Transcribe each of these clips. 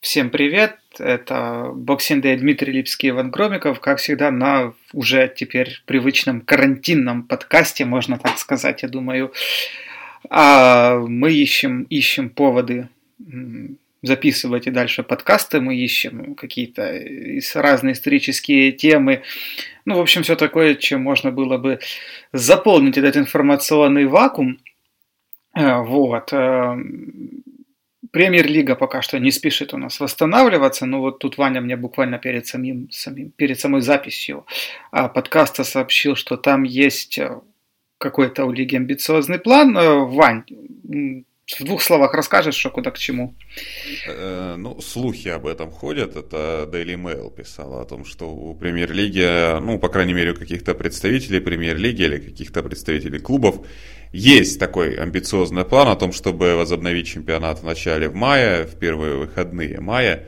Всем привет! Это Boxing Day Дмитрий Липский Иван Громиков, как всегда, на уже теперь привычном карантинном подкасте, можно так сказать, я думаю. А мы ищем, ищем поводы записывать и дальше подкасты, мы ищем какие-то разные исторические темы, ну, в общем, все такое, чем можно было бы заполнить этот информационный вакуум. Э, вот. Премьер-лига пока что не спешит у нас восстанавливаться, но вот тут Ваня мне буквально перед, самим, самим, перед самой записью а, подкаста сообщил, что там есть э, какой-то у лиги амбициозный план. Э, Вань, в двух словах расскажешь, что куда к чему? Э, ну, слухи об этом ходят. Это Daily Mail писала о том, что у премьер-лиги, ну, по крайней мере, у каких-то представителей премьер-лиги или каких-то представителей клубов есть такой амбициозный план о том, чтобы возобновить чемпионат в начале в мая, в первые выходные мая.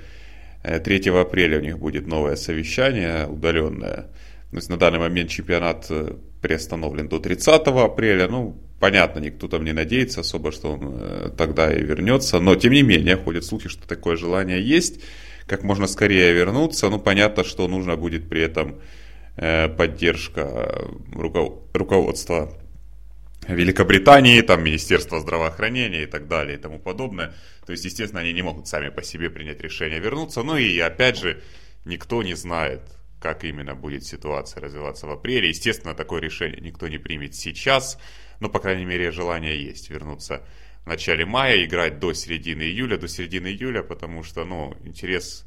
3 э, апреля у них будет новое совещание удаленное. То есть на данный момент чемпионат э, приостановлен до 30 апреля. Ну, понятно, никто там не надеется особо, что он э, тогда и вернется. Но, тем не менее, ходят слухи, что такое желание есть. Как можно скорее вернуться. Ну, понятно, что нужно будет при этом поддержка руководства Великобритании, там Министерство здравоохранения и так далее и тому подобное. То есть, естественно, они не могут сами по себе принять решение вернуться. Ну и опять же, никто не знает, как именно будет ситуация развиваться в апреле. Естественно, такое решение никто не примет сейчас, но, по крайней мере, желание есть вернуться в начале мая, играть до середины июля, до середины июля, потому что, ну, интерес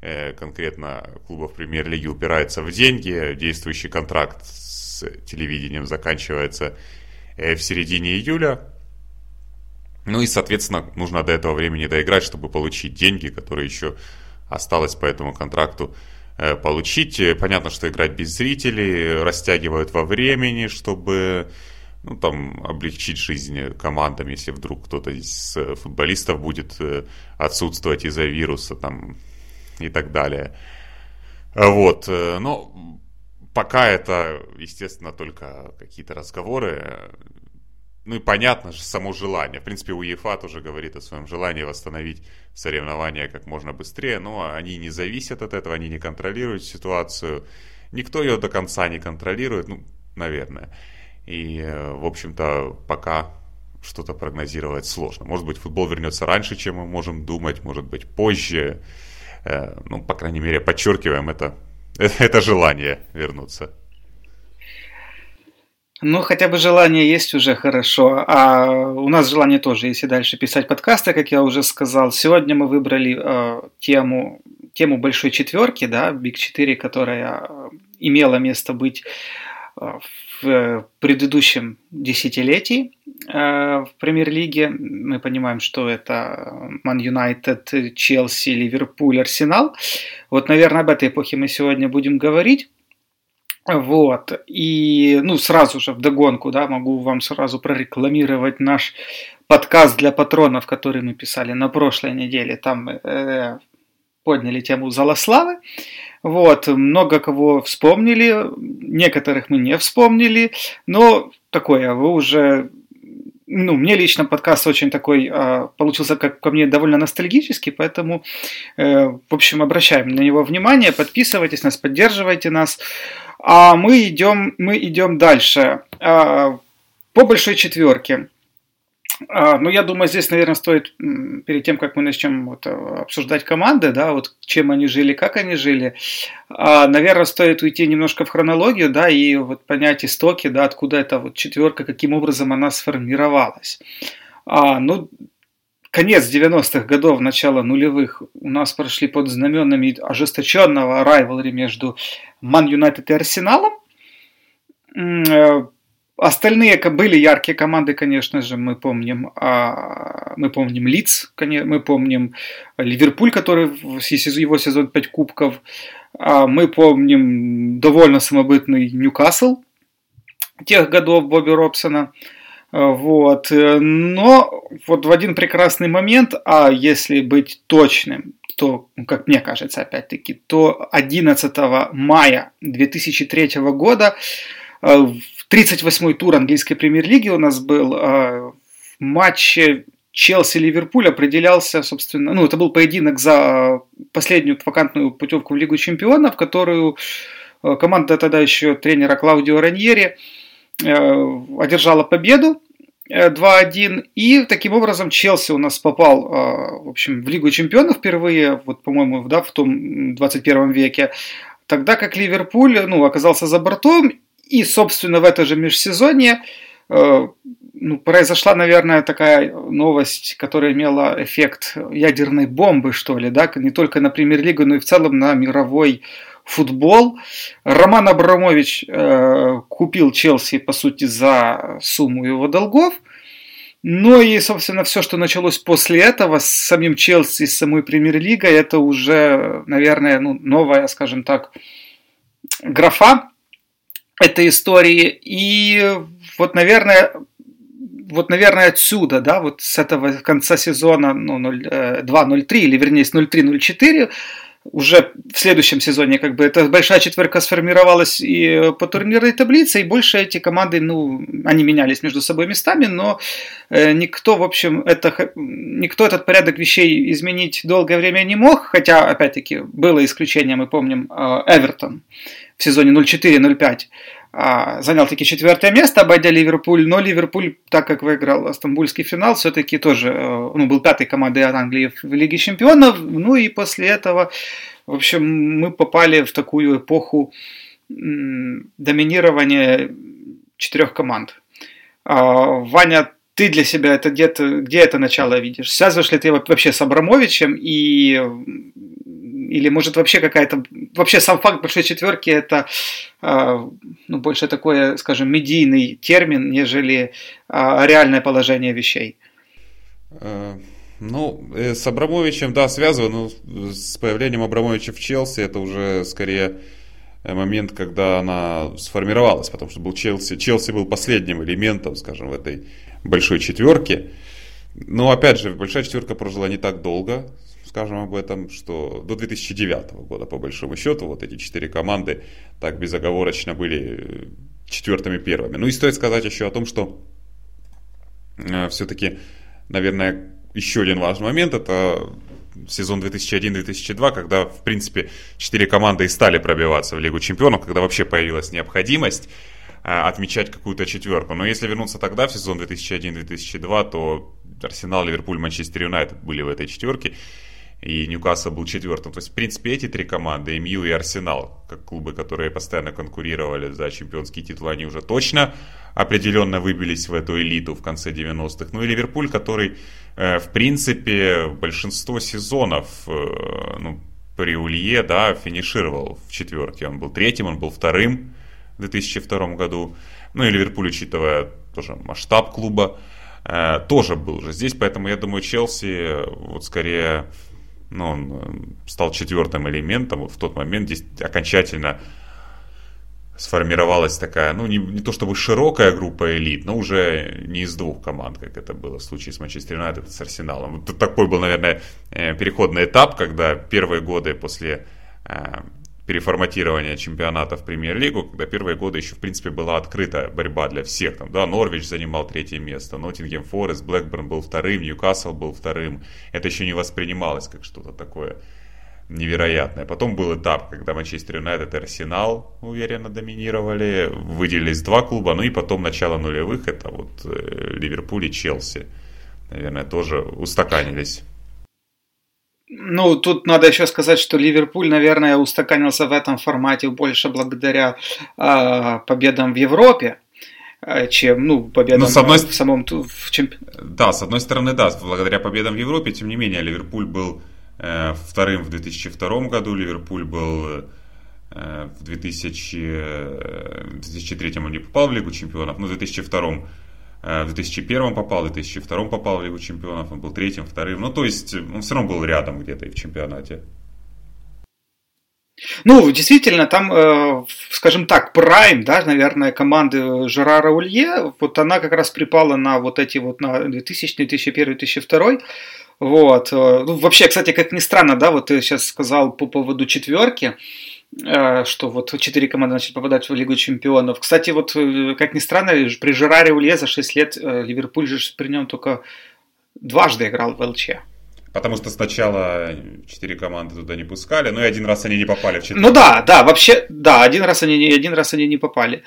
э, конкретно клубов премьер-лиги упирается в деньги. Действующий контракт с телевидением заканчивается Э, в середине июля. Ну и, соответственно, нужно до этого времени доиграть, чтобы получить деньги, которые еще осталось по этому контракту получить. Э, понятно, что играть без зрителей, растягивают во времени, чтобы ну, там, облегчить жизнь командам, если вдруг кто-то из футболистов будет отсутствовать из-за вируса там, и так далее. Вот, но пока это, естественно, только какие-то разговоры. Ну и понятно же, само желание. В принципе, УЕФА тоже говорит о своем желании восстановить соревнования как можно быстрее, но они не зависят от этого, они не контролируют ситуацию. Никто ее до конца не контролирует, ну, наверное. И, э, в общем-то, пока что-то прогнозировать сложно. Может быть, футбол вернется раньше, чем мы можем думать, может быть, позже. Э, ну, по крайней мере, подчеркиваем это это желание вернуться. Ну, хотя бы желание есть уже хорошо. А у нас желание тоже есть и дальше писать подкасты, как я уже сказал. Сегодня мы выбрали э, тему, тему большой четверки, да, Big 4, которая имела место быть э, в предыдущем десятилетии э, в премьер-лиге. Мы понимаем, что это Ман Юнайтед, Челси, Ливерпуль, Арсенал. Вот, наверное, об этой эпохе мы сегодня будем говорить. Вот, и, ну, сразу же в догонку, да, могу вам сразу прорекламировать наш подкаст для патронов, который мы писали на прошлой неделе. Там э, подняли тему Залославы. Вот, много кого вспомнили, некоторых мы не вспомнили, но такое, вы уже ну, мне лично подкаст очень такой э, получился, как по мне, довольно ностальгический, поэтому, э, в общем, обращаем на него внимание, подписывайтесь нас, поддерживайте нас. А мы идем, мы идем дальше. Э, по большой четверке. А, ну, я думаю, здесь, наверное, стоит перед тем, как мы начнем вот, э, обсуждать команды, да, вот чем они жили, как они жили, а, наверное, стоит уйти немножко в хронологию, да, и вот понять истоки, да, откуда эта вот четверка, каким образом она сформировалась. А, ну, конец 90-х годов, начало нулевых у нас прошли под знаменами ожесточенного райвелри между Ман Юнайтед и Арсеналом. Э, Остальные были яркие команды, конечно же, мы помним, а, мы помним Лидс, мы помним Ливерпуль, который его сезон 5 кубков, а, мы помним довольно самобытный Ньюкасл тех годов Бобби Робсона. Вот. Но вот в один прекрасный момент, а если быть точным, то, как мне кажется, опять-таки, то 11 мая 2003 года в 38-й тур английской премьер-лиги у нас был э, в матче Челси-Ливерпуль определялся, собственно, ну, это был поединок за последнюю вакантную путевку в Лигу чемпионов, которую э, команда тогда еще тренера Клаудио Раньери э, одержала победу 2-1. И таким образом Челси у нас попал, в общем, в Лигу чемпионов впервые, вот, по-моему, да, в том 21 веке. Тогда как Ливерпуль, ну, оказался за бортом. И, собственно, в это же межсезонье ну, произошла, наверное, такая новость, которая имела эффект ядерной бомбы, что ли, да, не только на премьер-лигу, но и в целом на мировой футбол. Роман Абрамович э, купил Челси, по сути, за сумму его долгов. Ну и, собственно, все, что началось после этого с самим Челси, с самой премьер-лигой, это уже, наверное, ну, новая, скажем так, графа этой истории. И вот, наверное, вот, наверное, отсюда, да, вот с этого конца сезона ну, 2-0-3, э, или вернее с 0-3-0-4, уже в следующем сезоне как бы эта большая четверка сформировалась и по турнирной таблице, и больше эти команды, ну, они менялись между собой местами, но э, никто, в общем, это, никто этот порядок вещей изменить долгое время не мог, хотя, опять-таки, было исключение, мы помним, э, Эвертон в сезоне 0-4-0-5, а, занял таки четвертое место, обойдя Ливерпуль, но Ливерпуль, так как выиграл стамбульский финал, все-таки тоже э, ну, был пятой командой от Англии в Лиге Чемпионов, ну и после этого, в общем, мы попали в такую эпоху доминирования четырех команд. А, Ваня, ты для себя это где-то, где это начало видишь? Связываешь ли ты вообще с Абрамовичем и или может вообще какая-то... Вообще сам факт большой четверки это а, ну, больше такой, скажем, медийный термин, нежели а, реальное положение вещей? Э, ну, э, с Абрамовичем, да, связано, но с появлением Абрамовича в Челси это уже скорее э, момент, когда она сформировалась, потому что был Челси, Челси был последним элементом, скажем, в этой большой четверке. Но опять же, большая четверка прожила не так долго, скажем об этом, что до 2009 года, по большому счету, вот эти четыре команды так безоговорочно были четвертыми первыми. Ну и стоит сказать еще о том, что э, все-таки, наверное, еще один важный момент, это сезон 2001-2002, когда, в принципе, четыре команды и стали пробиваться в Лигу Чемпионов, когда вообще появилась необходимость э, отмечать какую-то четверку. Но если вернуться тогда, в сезон 2001-2002, то Арсенал, Ливерпуль, Манчестер Юнайтед были в этой четверке и Ньюкасл был четвертым. То есть, в принципе, эти три команды, МЮ и Арсенал, как клубы, которые постоянно конкурировали за чемпионские титулы, они уже точно определенно выбились в эту элиту в конце 90-х. Ну и Ливерпуль, который, э, в принципе, большинство сезонов э, ну, при Улье, да, финишировал в четверке. Он был третьим, он был вторым в 2002 году. Ну и Ливерпуль, учитывая тоже масштаб клуба, э, тоже был же здесь. Поэтому я думаю, Челси вот скорее ну, он э, стал четвертым элементом. В тот момент здесь окончательно сформировалась такая, ну, не, не то чтобы широкая группа элит, но уже не из двух команд, как это было в случае с Манчестер Юнайтед с Арсеналом. Вот такой был, наверное, э, переходный этап, когда первые годы после э, переформатирования чемпионата в премьер-лигу, когда первые годы еще, в принципе, была открыта борьба для всех. Там, да, Норвич занимал третье место, Ноттингем Форест, Блэкберн был вторым, Ньюкасл был вторым. Это еще не воспринималось как что-то такое невероятное. Потом был этап, когда Манчестер Юнайтед и Арсенал уверенно доминировали, выделились два клуба, ну и потом начало нулевых, это вот э, Ливерпуль и Челси, наверное, тоже устаканились. Ну, тут надо еще сказать, что Ливерпуль, наверное, устаканился в этом формате больше благодаря э, победам в Европе, э, чем, ну, победам ну, с одной... в самом в чемпионате. Да, с одной стороны, да, благодаря победам в Европе, тем не менее, Ливерпуль был э, вторым в 2002 году, Ливерпуль был э, в 2000, э, 2003 он не попал в Лигу чемпионов, но в 2002 Э, в 2001 попал, в 2002 попал в Лигу Чемпионов, он был третьим, вторым. Ну, то есть, он все равно был рядом где-то и в чемпионате. Ну, действительно, там, э, скажем так, прайм, да, наверное, команды Жерара Улье, вот она как раз припала на вот эти вот, на 2000, 2001, 2002. Вот. Э, ну, вообще, кстати, как ни странно, да, вот ты сейчас сказал по поводу четверки, Э, что вот четыре команды начали попадать в Лигу Чемпионов. Кстати, вот, э, как ни странно, при Жераре Улье за 6 лет э, Ливерпуль же при нем только дважды играл в ЛЧ. Потому что сначала четыре команды туда не пускали, но и один раз они не попали в четыре. Ну да, да, вообще, да, один раз они, один раз они не попали.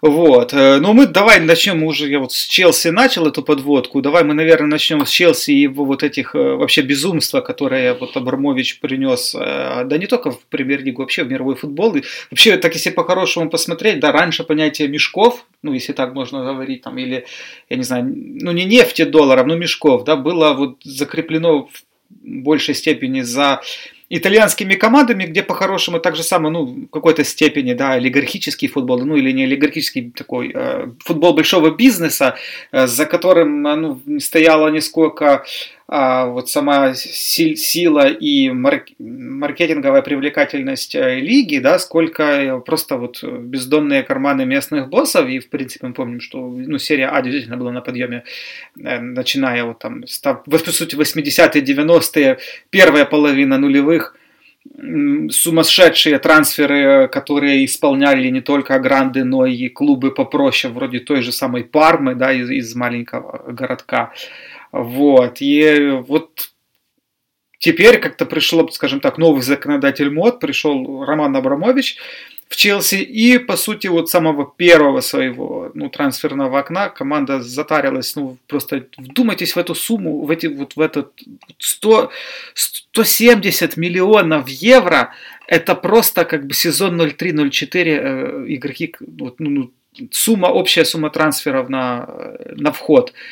Вот. Э, ну мы давай начнем уже, я вот с Челси начал эту подводку, давай мы, наверное, начнем с Челси и его вот этих э, вообще безумства, которые вот Абрамович принес, э, да не только в премьер-лигу, вообще в мировой футбол. И вообще, так если по-хорошему посмотреть, да, раньше понятие мешков, ну если так можно говорить, там, или, я не знаю, ну не нефти долларов, но мешков, да, было вот закреплено в большей степени за итальянскими командами, где по-хорошему так же самое, ну, в какой-то степени, да, олигархический футбол, ну, или не олигархический такой, э, футбол большого бизнеса, э, за которым, э, ну, стояло несколько а, вот сама сила и маркетинговая привлекательность э, лиги, да, сколько просто вот бездонные карманы местных боссов, и в принципе мы помним, что ну, серия А действительно была на подъеме, э, начиная вот там, по сути, 80-е, 90-е, первая половина нулевых, сумасшедшие трансферы, которые исполняли не только гранды, но и клубы попроще, вроде той же самой Пармы, да, из, из маленького городка. Вот. И вот теперь как-то пришло, скажем так, новый законодатель мод, пришел Роман Абрамович в Челси, и, по сути, вот самого первого своего ну, трансферного окна команда затарилась, ну, просто вдумайтесь в эту сумму, в эти, вот в этот 100, 170 миллионов евро, это просто как бы сезон 03-04 э, игроки, вот, ну, ну, сумма, общая сумма трансферов на, на вход –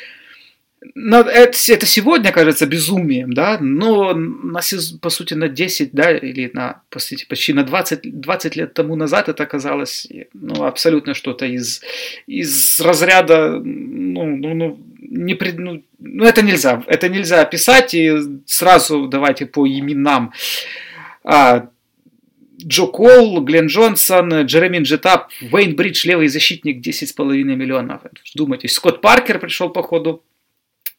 это, это сегодня кажется безумием, да, но на, по сути на 10, да, или на, по почти на 20, 20 лет тому назад это казалось ну, абсолютно что-то из, из разряда, ну, ну, ну, не пред, ну, ну, это нельзя, это нельзя описать, и сразу давайте по именам. А, Джо Кол, Глен Джонсон, Джеремин Джетап, Уэйн Бридж, левый защитник, 10,5 миллионов. Думайте, Скотт Паркер пришел по ходу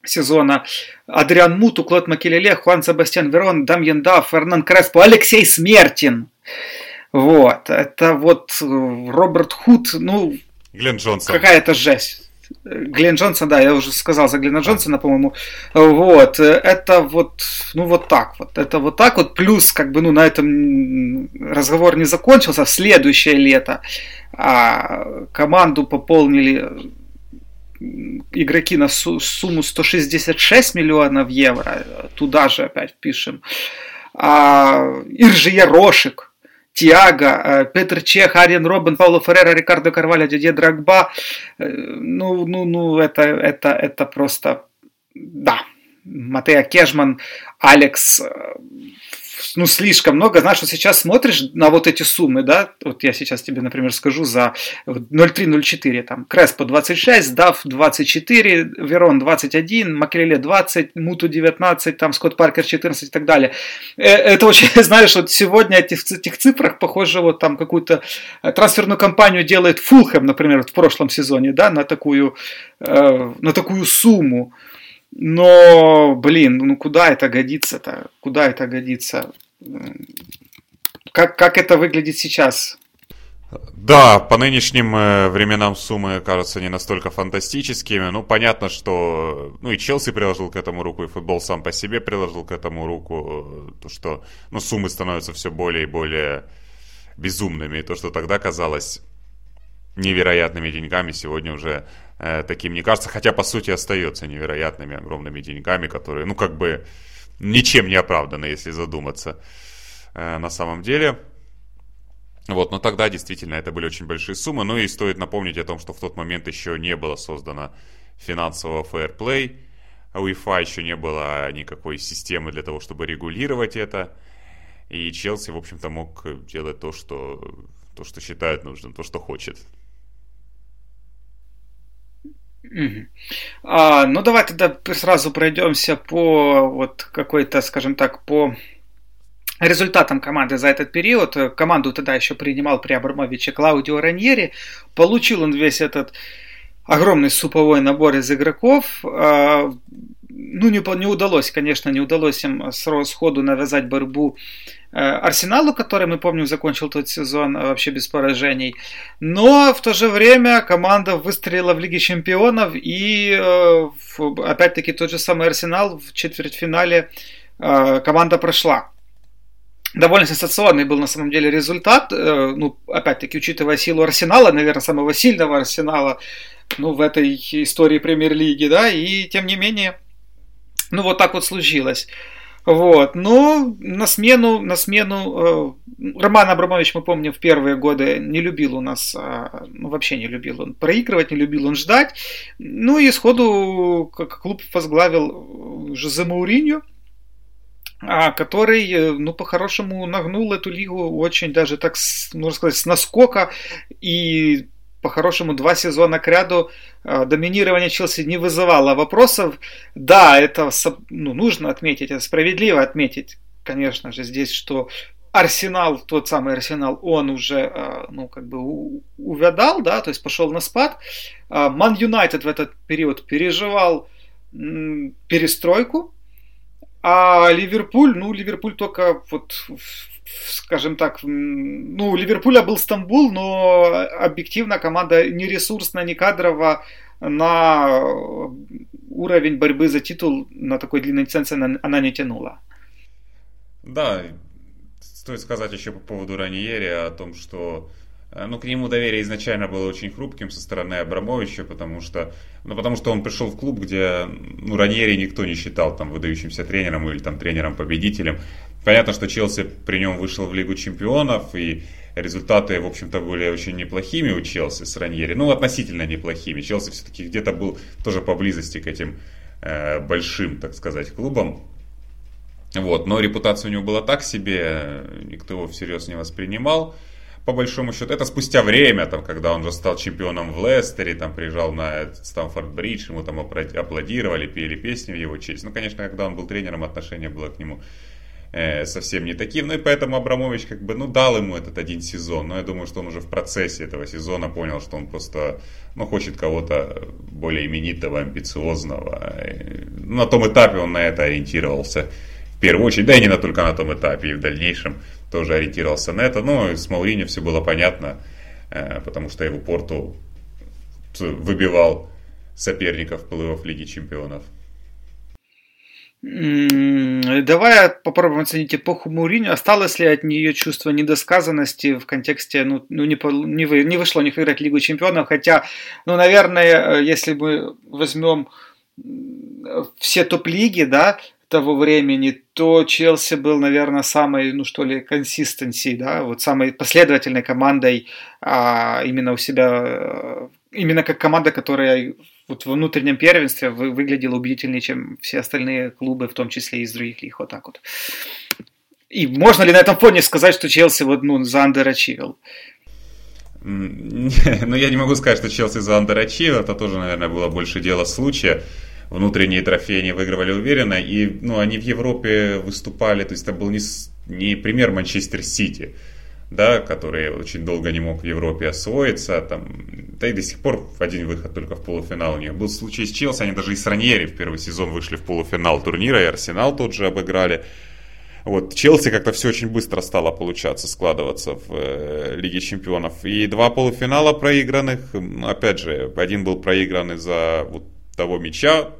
сезона. Адриан Муту, Клод Макелеле, Хуан Себастьян Верон, Дамьен Дафф, Фернан Креспо, Алексей Смертин. Вот, это вот э, Роберт Худ, ну... Глен Джонсон. Какая-то жесть. Глен Джонсон, да, я уже сказал за Глена Джонсона, по-моему. Вот, это вот, ну вот так вот, это вот так вот. Плюс, как бы, ну на этом разговор не закончился. В следующее лето а, команду пополнили игроки на сумму 166 миллионов евро, туда же опять пишем. А, Иржи Ярошек, Тиаго, э, Петр Чех, Ариен Робин, Пауло Феррера, Рикардо Карваля, Дидье Драгба. Э, ну, ну, ну, это, это, это просто... Да, Матея Кежман, Алекс э, ну, слишком много. Знаешь, вот сейчас смотришь на вот эти суммы, да, вот я сейчас тебе, например, скажу за 0,3-0,4, там, Креспо 26, Дав 24, Верон 21, Макелеле 20, Муту 19, там, Скотт Паркер 14 и так далее. Э, это очень, знаешь, вот сегодня этих, этих цифрах, похоже, вот там какую-то э, трансферную кампанию делает Фулхэм, например, в прошлом сезоне, да, на такую, э, на такую сумму. Но, блин, ну куда это годится-то? Куда это годится? Как, как это выглядит сейчас? Да, по нынешним э, временам суммы кажутся не настолько фантастическими. Ну, понятно, что... Ну, и Челси приложил к этому руку, и футбол сам по себе приложил к этому руку. То, что ну, суммы становятся все более и более безумными. И то, что тогда казалось невероятными деньгами, сегодня уже э, таким не кажется, хотя по сути остается невероятными огромными деньгами, которые, ну как бы ничем не оправданы, если задуматься э, на самом деле. Вот, но тогда действительно это были очень большие суммы. Ну и стоит напомнить о том, что в тот момент еще не было создано финансового фэрплей. У УЕФА еще не было никакой системы для того, чтобы регулировать это. И Челси, в общем-то, мог делать то, что, то, что считает нужным, то, что хочет. А, ну давай тогда сразу пройдемся по вот какой-то, скажем так, по результатам команды за этот период. Команду тогда еще принимал при Абрамовиче Клаудио Раньери. Получил он весь этот огромный суповой набор из игроков. А, ну, не, не удалось, конечно, не удалось им сходу навязать борьбу Арсеналу, который, мы помним, закончил тот сезон вообще без поражений. Но в то же время команда выстрелила в Лиге Чемпионов, и э, опять-таки тот же самый Арсенал в четвертьфинале э, команда прошла. Довольно сенсационный был на самом деле результат. Ну, опять-таки, учитывая силу Арсенала, наверное, самого сильного Арсенала ну, в этой истории премьер-лиги, да, и тем не менее, ну, вот так вот случилось. Вот, но на смену, на смену э, Роман Абрамович, мы помним, в первые годы не любил у нас, э, ну вообще не любил он проигрывать, не любил он ждать. Ну и сходу клуб возглавил Жозе Мауриньо, а, который, э, ну, по-хорошему нагнул эту лигу очень даже так, можно сказать, с наскока и по-хорошему два сезона к ряду э, доминирование Челси не вызывало вопросов. Да, это ну, нужно отметить, это справедливо отметить, конечно же, здесь, что Арсенал, тот самый Арсенал, он уже, э, ну, как бы увядал, да, то есть пошел на спад. Э, Ман Юнайтед в этот период переживал перестройку, а Ливерпуль, ну, Ливерпуль только вот скажем так, ну, у Ливерпуля был Стамбул, но объективно команда не ресурсная, не кадрово на уровень борьбы за титул на такой длинной дистанции она, не тянула. Да, стоит сказать еще по поводу Раньери о том, что ну, к нему доверие изначально было очень хрупким со стороны Абрамовича, потому что, ну, потому что он пришел в клуб, где ну, Раньери никто не считал там выдающимся тренером или там тренером-победителем. Понятно, что Челси при нем вышел в Лигу Чемпионов, и результаты, в общем-то, были очень неплохими у Челси с Раньери, ну, относительно неплохими. Челси все-таки где-то был тоже поблизости к этим э, большим, так сказать, клубам. Вот, но репутация у него была так себе, никто его всерьез не воспринимал по большому счету. Это спустя время, там, когда он уже стал чемпионом в Лестере, там, приезжал на Стамфорд-Бридж, ему там аплодировали, пели песни в его честь. Ну, конечно, когда он был тренером, отношение было к нему э, совсем не таким. Ну, и поэтому Абрамович, как бы, ну, дал ему этот один сезон. Но я думаю, что он уже в процессе этого сезона понял, что он просто, ну, хочет кого-то более именитого, амбициозного. Ну, на том этапе он на это ориентировался в первую очередь, да и не на только на том этапе, и в дальнейшем тоже ориентировался на это. Но с Мауриньо все было понятно, э, потому что его Порту выбивал соперников плей-офф Лиги Чемпионов. Давай попробуем оценить эпоху Мауриньо. Осталось ли от нее чувство недосказанности в контексте, ну, ну не, не, вы, не вышло не выиграть Лигу Чемпионов, хотя, ну, наверное, э, если мы возьмем все топ-лиги, да, того времени, то Челси был, наверное, самой, ну что ли, консистенцией, да, вот самой последовательной командой а, именно у себя, э, именно как команда, которая вот во внутреннем первенстве вы, выглядела убедительнее, чем все остальные клубы, в том числе и из других лиг, вот так вот. И можно ли на этом фоне сказать, что Челси вот, ну, заандерачивил? Ну, я не могу сказать, что Челси заандерачивил, это тоже, наверное, было больше дело случая внутренние трофеи они выигрывали уверенно, и ну, они в Европе выступали, то есть это был не, не пример Манчестер Сити, да, который очень долго не мог в Европе освоиться, там, да и до сих пор один выход только в полуфинал у них. Был случай с Челси, они даже и с Раньери в первый сезон вышли в полуфинал турнира, и Арсенал тот же обыграли. Вот, Челси как-то все очень быстро стало получаться, складываться в э, Лиге Чемпионов. И два полуфинала проигранных, опять же, один был проигран из-за вот того мяча,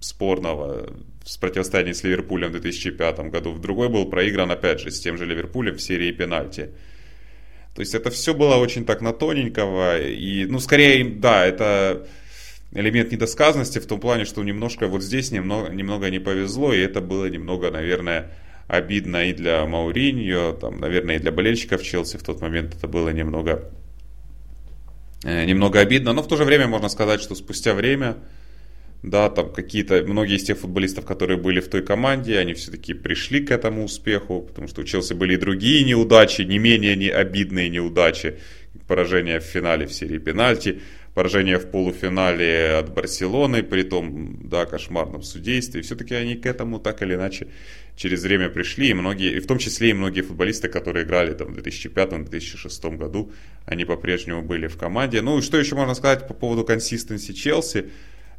спорного с противостояния с Ливерпулем в 2005 году. В другой был проигран, опять же, с тем же Ливерпулем в серии пенальти. То есть это все было очень так на тоненького. И, ну, скорее, да, это элемент недосказанности в том плане, что немножко вот здесь немного, немного не повезло, и это было немного, наверное, обидно и для Мауриньо, там, наверное, и для болельщиков Челси в тот момент это было немного, э, немного обидно. Но в то же время можно сказать, что спустя время да, там какие-то, многие из тех футболистов, которые были в той команде, они все-таки пришли к этому успеху, потому что у Челси были и другие неудачи, не менее не обидные неудачи, поражение в финале в серии пенальти, поражение в полуфинале от Барселоны, при том, да, кошмарном судействе. Все-таки они к этому так или иначе через время пришли, и многие, и в том числе и многие футболисты, которые играли там в 2005-2006 году, они по-прежнему были в команде. Ну и что еще можно сказать по поводу консистенции Челси?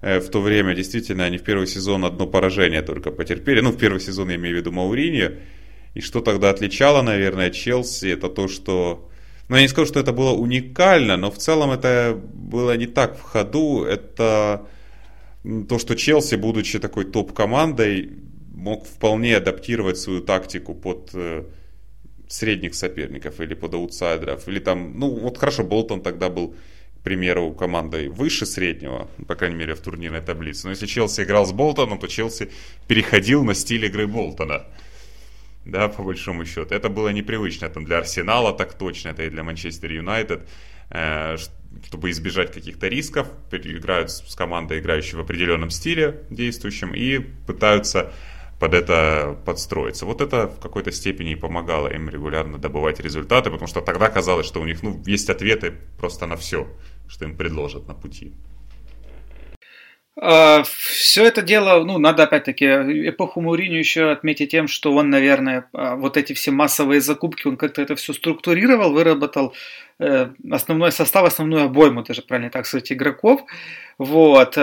Э, в то время действительно они в первый сезон одно поражение только потерпели. Ну, в первый сезон я имею в виду Мауриньо. И что тогда отличало, наверное, Челси, это то, что... Ну, я не скажу, что это было уникально, но в целом это было не так в ходу. Это то, что Челси, будучи такой топ-командой, мог вполне адаптировать свою тактику под э, средних соперников или под аутсайдеров. Или там, ну вот хорошо, Болтон тогда был, к примеру, командой выше среднего, по крайней мере, в турнирной таблице. Но если Челси играл с Болтоном, то Челси переходил на стиль игры Болтона. Да, по большому счету. Это было непривычно там, для Арсенала, так точно, это и для Манчестер Юнайтед. Э, чтобы избежать каких-то рисков, играют с командой, играющей в определенном стиле действующем, и пытаются под это подстроиться. Вот это в какой-то степени помогало им регулярно добывать результаты, потому что тогда казалось, что у них ну, есть ответы просто на все, что им предложат на пути. А, все это дело, ну, надо опять-таки эпоху Мауриню еще отметить тем, что он, наверное, а, вот эти все массовые закупки, он как-то это все структурировал, выработал э, основной состав, основную обойму, даже правильно так сказать, игроков. Вот.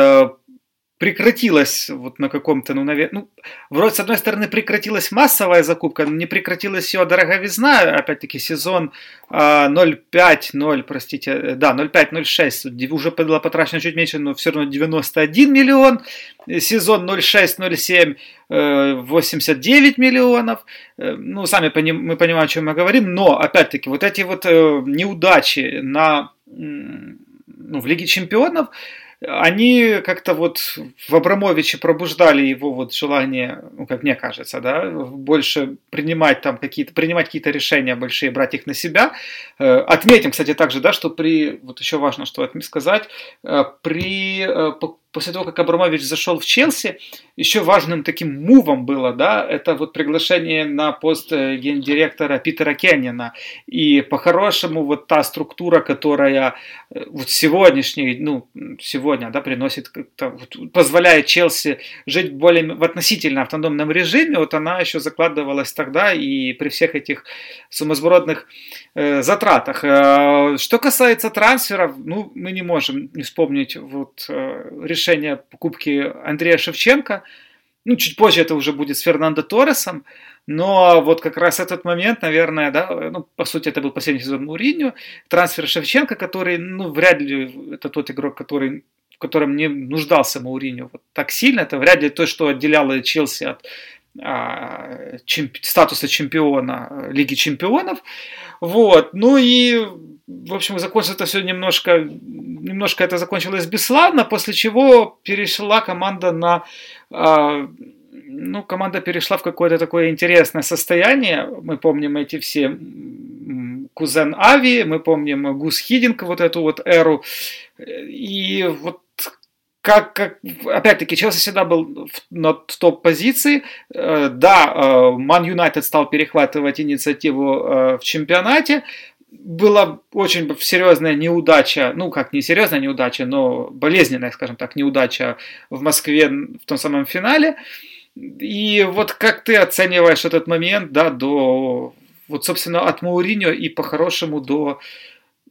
Прекратилась вот на каком-то, ну, наверное, ну, вроде, с одной стороны, прекратилась массовая закупка, но не прекратилась ее дороговизна, опять-таки, сезон э, 0,5, простите, да, 0,5-0,6, уже было потрачено чуть меньше, но все равно 91 миллион, сезон 0,6-0,7, э, 89 миллионов, э, ну, сами поним, мы понимаем, о чем мы говорим, но, опять-таки, вот эти вот э, неудачи на, ну, в Лиге Чемпионов, они как-то вот в Абрамовиче пробуждали его вот желание, ну, как мне кажется, да, больше принимать там какие-то, принимать какие-то решения большие, брать их на себя. Э, отметим, кстати, также, да, что при, вот еще важно, что сказать, э, при э, после того, как Абрамович зашел в Челси, еще важным таким мувом было, да, это вот приглашение на пост э, гендиректора Питера Кеннина. И по-хорошему вот та структура, которая э, вот сегодняшний, ну, сегодня, да, приносит, вот, позволяет Челси жить более в относительно автономном режиме, вот она еще закладывалась тогда и при всех этих сумасбродных э, затратах. Э, что касается трансферов, ну, мы не можем не вспомнить вот э, решение покупки Андрея Шевченко. Ну, чуть позже это уже будет с Фернандо Торресом. Но вот как раз этот момент, наверное, да, ну, по сути, это был последний сезон Муринью, трансфер Шевченко, который, ну, вряд ли это тот игрок, который в котором не нуждался Мауриньо вот так сильно. Это вряд ли то, что отделяло Челси от а, чемп... статуса чемпиона Лиги чемпионов. Вот. Ну и, в общем, закончилось это все немножко, немножко это закончилось бесславно, после чего перешла команда на а, ну, команда перешла в какое-то такое интересное состояние. Мы помним эти все Кузен Ави, мы помним Гус Хидинг, вот эту вот эру. И вот как, как опять-таки, Челси всегда был на топ-позиции. Э, да, Ман э, Юнайтед стал перехватывать инициативу э, в чемпионате. Была очень серьезная неудача, ну как не серьезная неудача, но болезненная, скажем так, неудача в Москве в том самом финале. И вот как ты оцениваешь этот момент, да, до, вот, собственно, от Мауриньо и по-хорошему до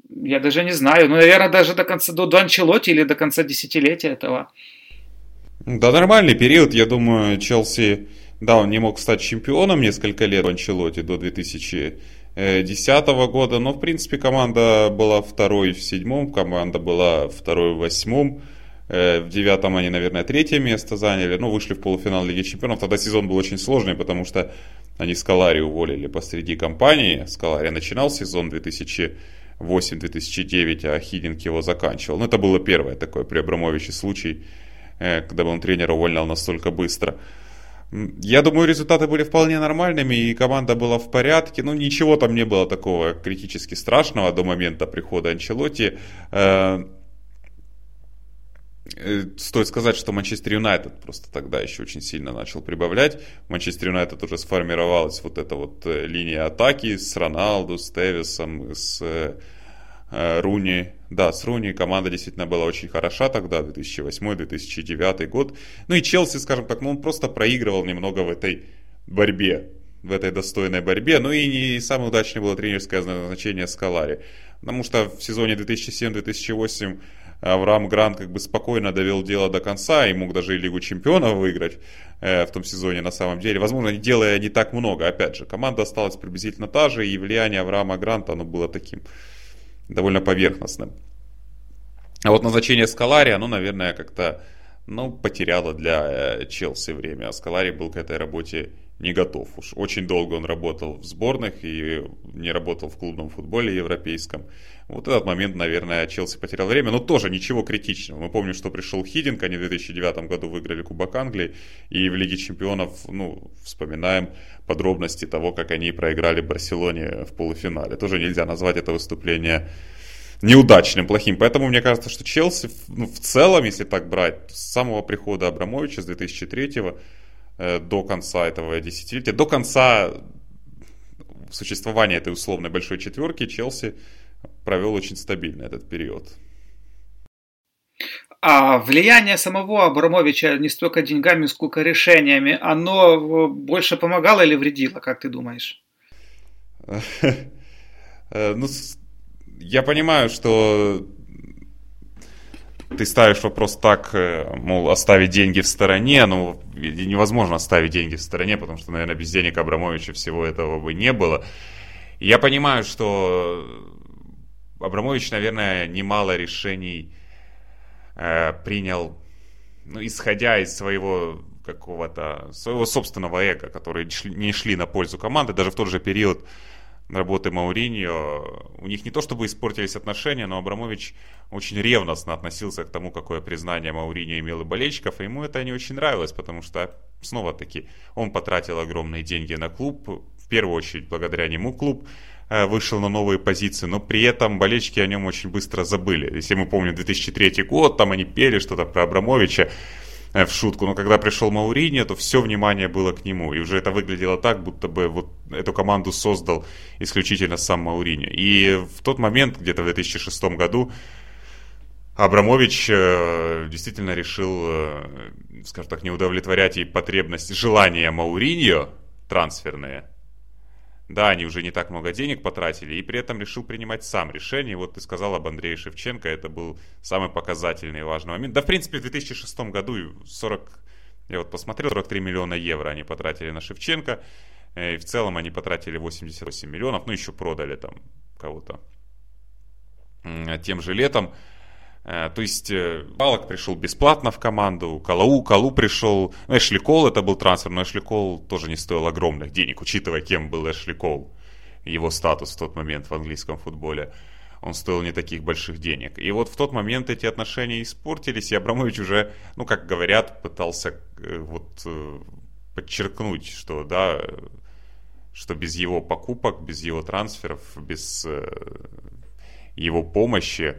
я даже не знаю, ну, наверное, даже до конца, до, до Анчелоти или до конца десятилетия этого. Да, нормальный период, я думаю, Челси, да, он не мог стать чемпионом несколько лет в Анчелоте до 2010 года, но, в принципе, команда была второй в седьмом, команда была второй в восьмом, э, в девятом они, наверное, третье место заняли, ну, вышли в полуфинал Лиги Чемпионов. Тогда сезон был очень сложный, потому что они Скалари уволили посреди кампании. Скалари начинал сезон 2000 2008-2009, а Хидинг его заканчивал. Ну, это было первое такое при Абрамовиче случай, э, когда он тренера увольнял настолько быстро. Я думаю, результаты были вполне нормальными, и команда была в порядке. Ну, ничего там не было такого критически страшного до момента прихода Анчелоти. Э, э, стоит сказать, что Манчестер Юнайтед просто тогда еще очень сильно начал прибавлять. Манчестер Юнайтед уже сформировалась вот эта вот линия атаки с Роналду, с Тевисом, с Э, Руни, да, с Руни команда действительно была очень хороша тогда, 2008-2009 год. Ну и Челси, скажем так, ну он просто проигрывал немного в этой борьбе, в этой достойной борьбе. Ну и не самое удачное было тренерское назначение Скалари. Потому что в сезоне 2007-2008 Авраам Грант как бы спокойно довел дело до конца и мог даже и Лигу Чемпионов выиграть э, в том сезоне на самом деле. Возможно, делая не так много. Опять же, команда осталась приблизительно та же, и влияние Авраама Гранта, оно было таким довольно поверхностным. А вот назначение Скалари, оно, наверное, как-то ну, потеряло для э, Челси время. А Скалари был к этой работе не готов. Уж очень долго он работал в сборных и не работал в клубном футболе европейском. Вот этот момент, наверное, Челси потерял время, но тоже ничего критичного. Мы помним, что пришел Хидинг, они в 2009 году выиграли Кубок Англии, и в Лиге Чемпионов, ну, вспоминаем подробности того, как они проиграли Барселоне в полуфинале. Тоже нельзя назвать это выступление неудачным, плохим. Поэтому мне кажется, что Челси ну, в целом, если так брать, с самого прихода Абрамовича с 2003 э, до конца этого десятилетия, до конца существования этой условной большой четверки, Челси провел очень стабильно этот период. А влияние самого Абрамовича не столько деньгами, сколько решениями, оно больше помогало или вредило, как ты думаешь? Э, ну, я понимаю, что ты ставишь вопрос так, э, мол, оставить деньги в стороне, ну, невозможно оставить деньги в стороне, потому что, наверное, без денег Абрамовича всего этого бы не было. Я понимаю, что Абрамович, наверное, немало решений э, принял, ну, исходя из своего какого-то, своего собственного эго, которые не шли на пользу команды, даже в тот же период работы Мауриньо, у них не то чтобы испортились отношения, но Абрамович очень ревностно относился к тому, какое признание Мауриньо имел у болельщиков, и ему это не очень нравилось, потому что, снова-таки, он потратил огромные деньги на клуб, в первую очередь благодаря нему клуб Э, вышел на новые позиции, но при этом болельщики о нем очень быстро забыли. Если мы помним 2003 год, там они пели что-то про Абрамовича в шутку, но когда пришел Маурини, то все внимание было к нему, и уже это выглядело так, будто бы вот эту команду создал исключительно сам Маурини. И в тот момент, где-то в 2006 году, Абрамович э, действительно решил, э, скажем так, не удовлетворять и потребности, желания Мауриньо трансферные, да, они уже не так много денег потратили, и при этом решил принимать сам решение. Вот ты сказал об Андрее Шевченко, это был самый показательный и важный момент. Да, в принципе, в 2006 году 40, я вот посмотрел, 43 миллиона евро они потратили на Шевченко, э, и в целом они потратили 88 миллионов, ну еще продали там кого-то тем же летом. Э, то есть э, Балок пришел бесплатно в команду, Калау, Калу пришел, ну, Эшли Кол это был трансфер, но Эшли Кол тоже не стоил огромных денег, учитывая, кем был Эшли Кол, его статус в тот момент в английском футболе. Он стоил не таких больших денег. И вот в тот момент эти отношения испортились, и Абрамович уже, ну, как говорят, пытался э, вот подчеркнуть, что, да, что без его покупок, без его трансферов, без его помощи,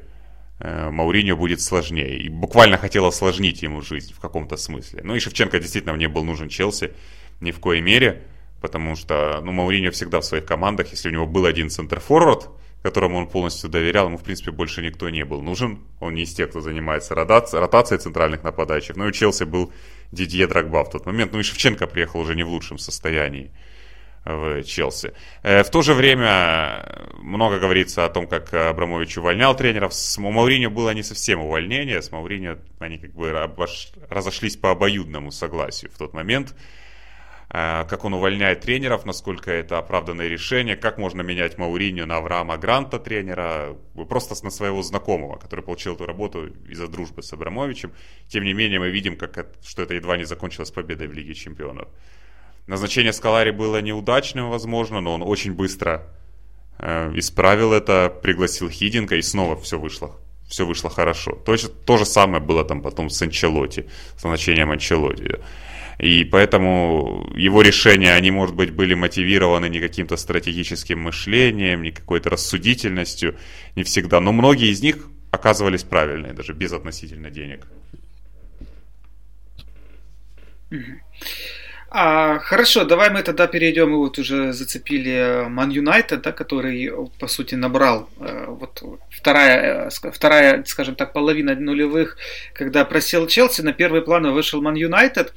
Мауриньо будет сложнее. И буквально хотел осложнить ему жизнь в каком-то смысле. Ну и Шевченко действительно мне был нужен Челси ни в коей мере, потому что ну, Мауриньо всегда в своих командах, если у него был один центр-форвард, которому он полностью доверял, ему, в принципе, больше никто не был нужен. Он не из тех, кто занимается ротацией, ротацией центральных нападающих. Ну и Челси был Дидье Драгба в тот момент. Ну и Шевченко приехал уже не в лучшем состоянии в Челси. Э, в то же время много говорится о том, как Абрамович увольнял тренеров. С Мауриньо было не совсем увольнение. С Мауриньо они как бы разошлись по обоюдному согласию в тот момент. Э, как он увольняет тренеров, насколько это оправданное решение, как можно менять Мауриньо на Авраама Гранта тренера, просто на своего знакомого, который получил эту работу из-за дружбы с Абрамовичем. Тем не менее, мы видим, как это, что это едва не закончилось победой в Лиге Чемпионов. Назначение Скалари было неудачным, возможно, но он очень быстро э, исправил это, пригласил Хидинга, и снова все вышло. Все вышло хорошо. То, есть, то же самое было там потом с Анчелоти, с назначением Анчелоти. И поэтому его решения, они, может быть, были мотивированы не каким-то стратегическим мышлением, не какой-то рассудительностью, не всегда. Но многие из них оказывались правильные, даже без относительно денег. Mm-hmm. А, хорошо, давай мы тогда перейдем, и вот уже зацепили Ман Юнайтед, да, который, по сути, набрал э, вот вторая, э, вторая, скажем так, половина нулевых, когда просел Челси, на первый план вышел Ман Юнайтед,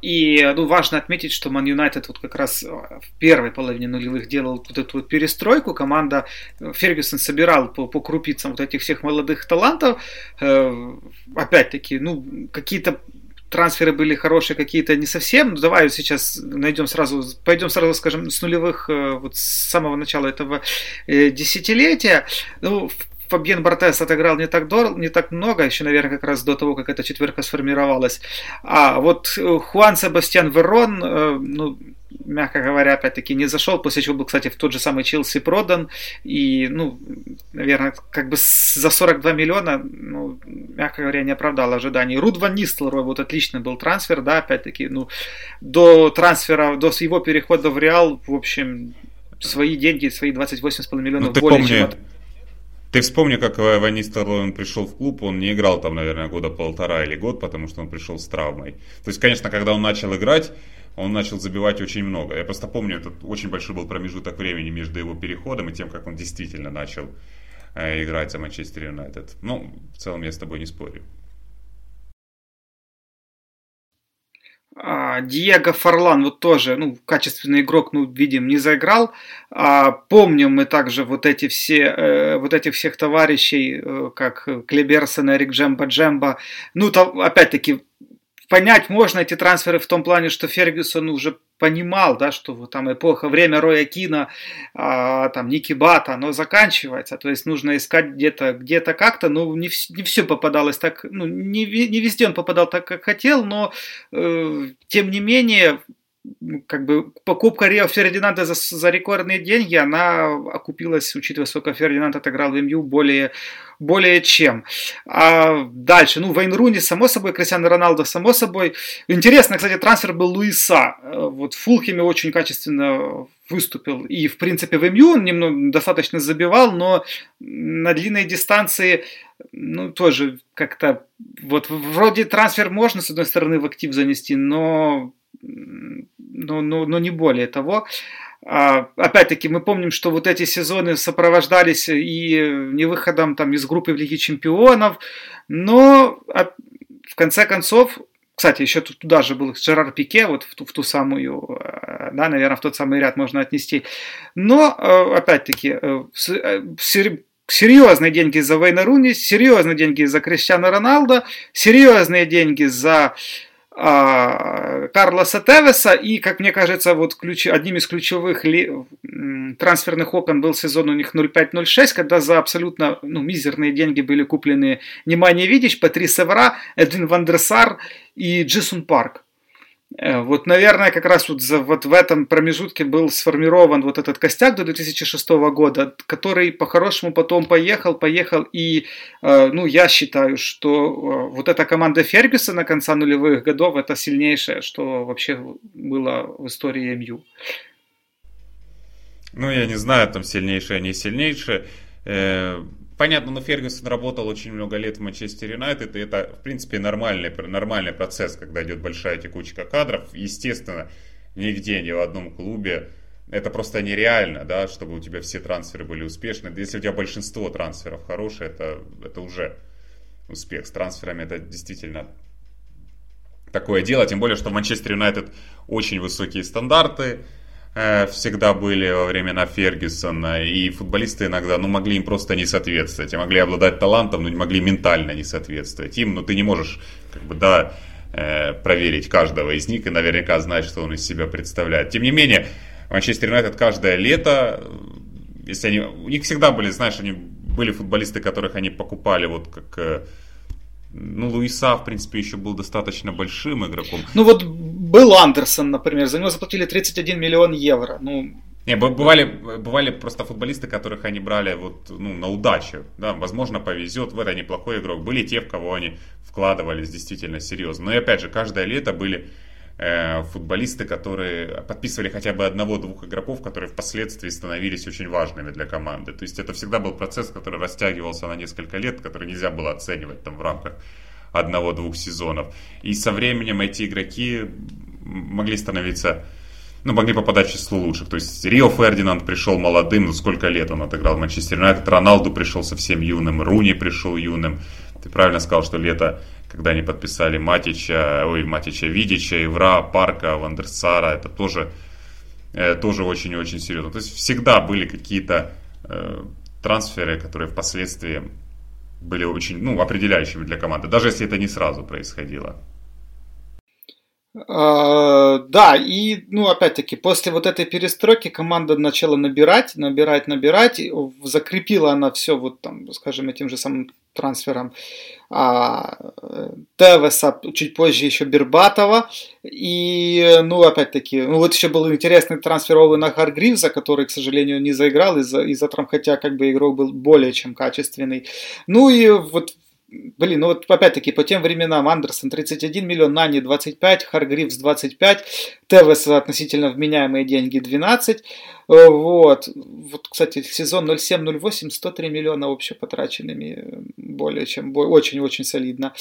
и ну, важно отметить, что Ман Юнайтед вот как раз в первой половине нулевых делал вот эту вот перестройку, команда Фергюсон собирал по, по крупицам вот этих всех молодых талантов, э, опять-таки, ну, какие-то трансферы были хорошие, какие-то не совсем. Ну, давай сейчас найдем сразу, пойдем сразу, скажем, с нулевых, э, вот с самого начала этого э, десятилетия. Ну, Фабьен Бартес отыграл не так, дор... не так много, еще, наверное, как раз до того, как эта четверка сформировалась. А вот э, Хуан Себастьян Верон, ну, мягко говоря, опять-таки не зашел, после чего был, кстати, в тот же самый Челси продан, и, ну, наверное, как бы за 42 миллиона, ну, мягко говоря, не оправдал ожиданий. Руд Ван Нистлрой, вот отличный был трансфер, да, опять-таки, ну, до трансфера, до его перехода в Реал, в общем, свои деньги, свои 28,5 миллионов ну, ты более помни, чем от... Ты вспомни, как Ван Нистерлой он пришел в клуб, он не играл там, наверное, года полтора или год, потому что он пришел с травмой. То есть, конечно, когда он начал играть, он начал забивать очень много. Я просто помню, этот очень большой был промежуток времени между его переходом и тем, как он действительно начал э, играть за Манчестер Юнайтед. Ну, в целом я с тобой не спорю. А, Диего Фарлан вот тоже, ну, качественный игрок, ну, видим, не заиграл. А, помним мы также вот эти все, э, вот этих всех товарищей, э, как Клеберсон, Эрик Джемба Джемба. Ну, то, опять-таки, понять можно эти трансферы в том плане, что Фергюсон уже понимал, да, что там эпоха, время Роя Кина, а, там Ники Бата, оно заканчивается, то есть нужно искать где-то, где-то как-то, ну не, не все попадалось так, ну не, не везде он попадал так, как хотел, но э, тем не менее как бы покупка Рио Фердинанда за, за рекордные деньги, она окупилась, учитывая, сколько Фердинанд отыграл в МЮ, более, более чем. А дальше, ну, Вейн Руни, само собой, Кристиано Роналдо, само собой. Интересно, кстати, трансфер был Луиса. Вот в Фулхеме очень качественно выступил. И, в принципе, в МЮ он немного достаточно забивал, но на длинной дистанции, ну, тоже как-то, вот вроде трансфер можно, с одной стороны, в актив занести, но но, но, но не более того. А, опять-таки, мы помним, что вот эти сезоны сопровождались и не выходом там, из группы в Лиге Чемпионов, но в конце концов, кстати, еще туда же был Жерар Пике, вот в ту, в ту самую, э, да, наверное, в тот самый ряд можно отнести. Но, э, опять-таки, э, серьезные деньги за Вейна Руни, серьезные деньги за Криштиана Роналдо, серьезные деньги за Карлоса Тевеса, и, как мне кажется, вот ключ, одним из ключевых ли, трансферных окон был сезон у них 05-06, когда за абсолютно ну, мизерные деньги были куплены Немания Видич, Патрис Эвра, Эдвин Вандерсар и Джисон Парк. Э, вот, наверное, как раз вот, за, вот в этом промежутке был сформирован вот этот костяк до 2006 года, который по-хорошему потом поехал, поехал, и, э, ну, я считаю, что э, вот эта команда Фергюсона конца нулевых годов, это сильнейшее, что вообще было в истории МЮ. Ну, я не знаю, там сильнейшее, не сильнейшее. Понятно, но Фергюсон работал очень много лет в Манчестер Юнайтед, и это, в принципе, нормальный, нормальный процесс, когда идет большая текучка кадров. Естественно, нигде, ни в одном клубе это просто нереально, да, чтобы у тебя все трансферы были успешны. Если у тебя большинство трансферов хорошие, это, это уже успех. С трансферами это действительно такое дело. Тем более, что в Манчестер Юнайтед очень высокие стандарты, всегда были во времена Фергюсона, и футболисты иногда, ну, могли им просто не соответствовать, и могли обладать талантом, но не могли ментально не соответствовать им, но ты не можешь, как бы, да, э, проверить каждого из них и наверняка знать, что он из себя представляет. Тем не менее, Манчестер Юнайтед каждое лето, если они, у них всегда были, знаешь, они были футболисты, которых они покупали вот как э, ну, Луиса, в принципе, еще был достаточно большим игроком. Ну, вот был Андерсон, например, за него заплатили 31 миллион евро. Ну, не, бывали, бывали просто футболисты, которых они брали вот, ну, на удачу. Да, возможно, повезет, в это неплохой игрок. Были те, в кого они вкладывались действительно серьезно. Но и опять же, каждое лето были футболисты, которые подписывали хотя бы одного-двух игроков, которые впоследствии становились очень важными для команды. То есть это всегда был процесс, который растягивался на несколько лет, который нельзя было оценивать там в рамках одного-двух сезонов. И со временем эти игроки могли становиться ну, могли попадать в число лучших. То есть Рио Фердинанд пришел молодым, ну сколько лет он отыграл в Манчестер Юнайтед, Роналду пришел совсем юным, Руни пришел юным. Ты правильно сказал, что лето, когда они подписали Матича, ой, Матича Видича, Ивра, Парка, Вандерсара, это тоже, э, тоже очень-очень серьезно. То есть всегда были какие-то э, трансферы, которые впоследствии были очень, ну, определяющими для команды, даже если это не сразу происходило. А, да, и, ну, опять-таки, после вот этой перестройки команда начала набирать, набирать, набирать, закрепила она все вот там, скажем, этим же самым трансфером а, Тевеса, чуть позже еще Бербатова, и, ну, опять-таки, ну, вот еще был интересный трансфер Оуэна Харгривза, который, к сожалению, не заиграл из-за из травм, хотя, как бы, игрок был более чем качественный. Ну, и вот Блин, ну вот опять-таки по тем временам Андерсон 31 миллион, Нани 25, Харгривс 25, Тевес относительно вменяемые деньги 12. Э, вот. вот, кстати, сезон 07-08 103 миллиона вообще потраченными, более чем, очень-очень солидно.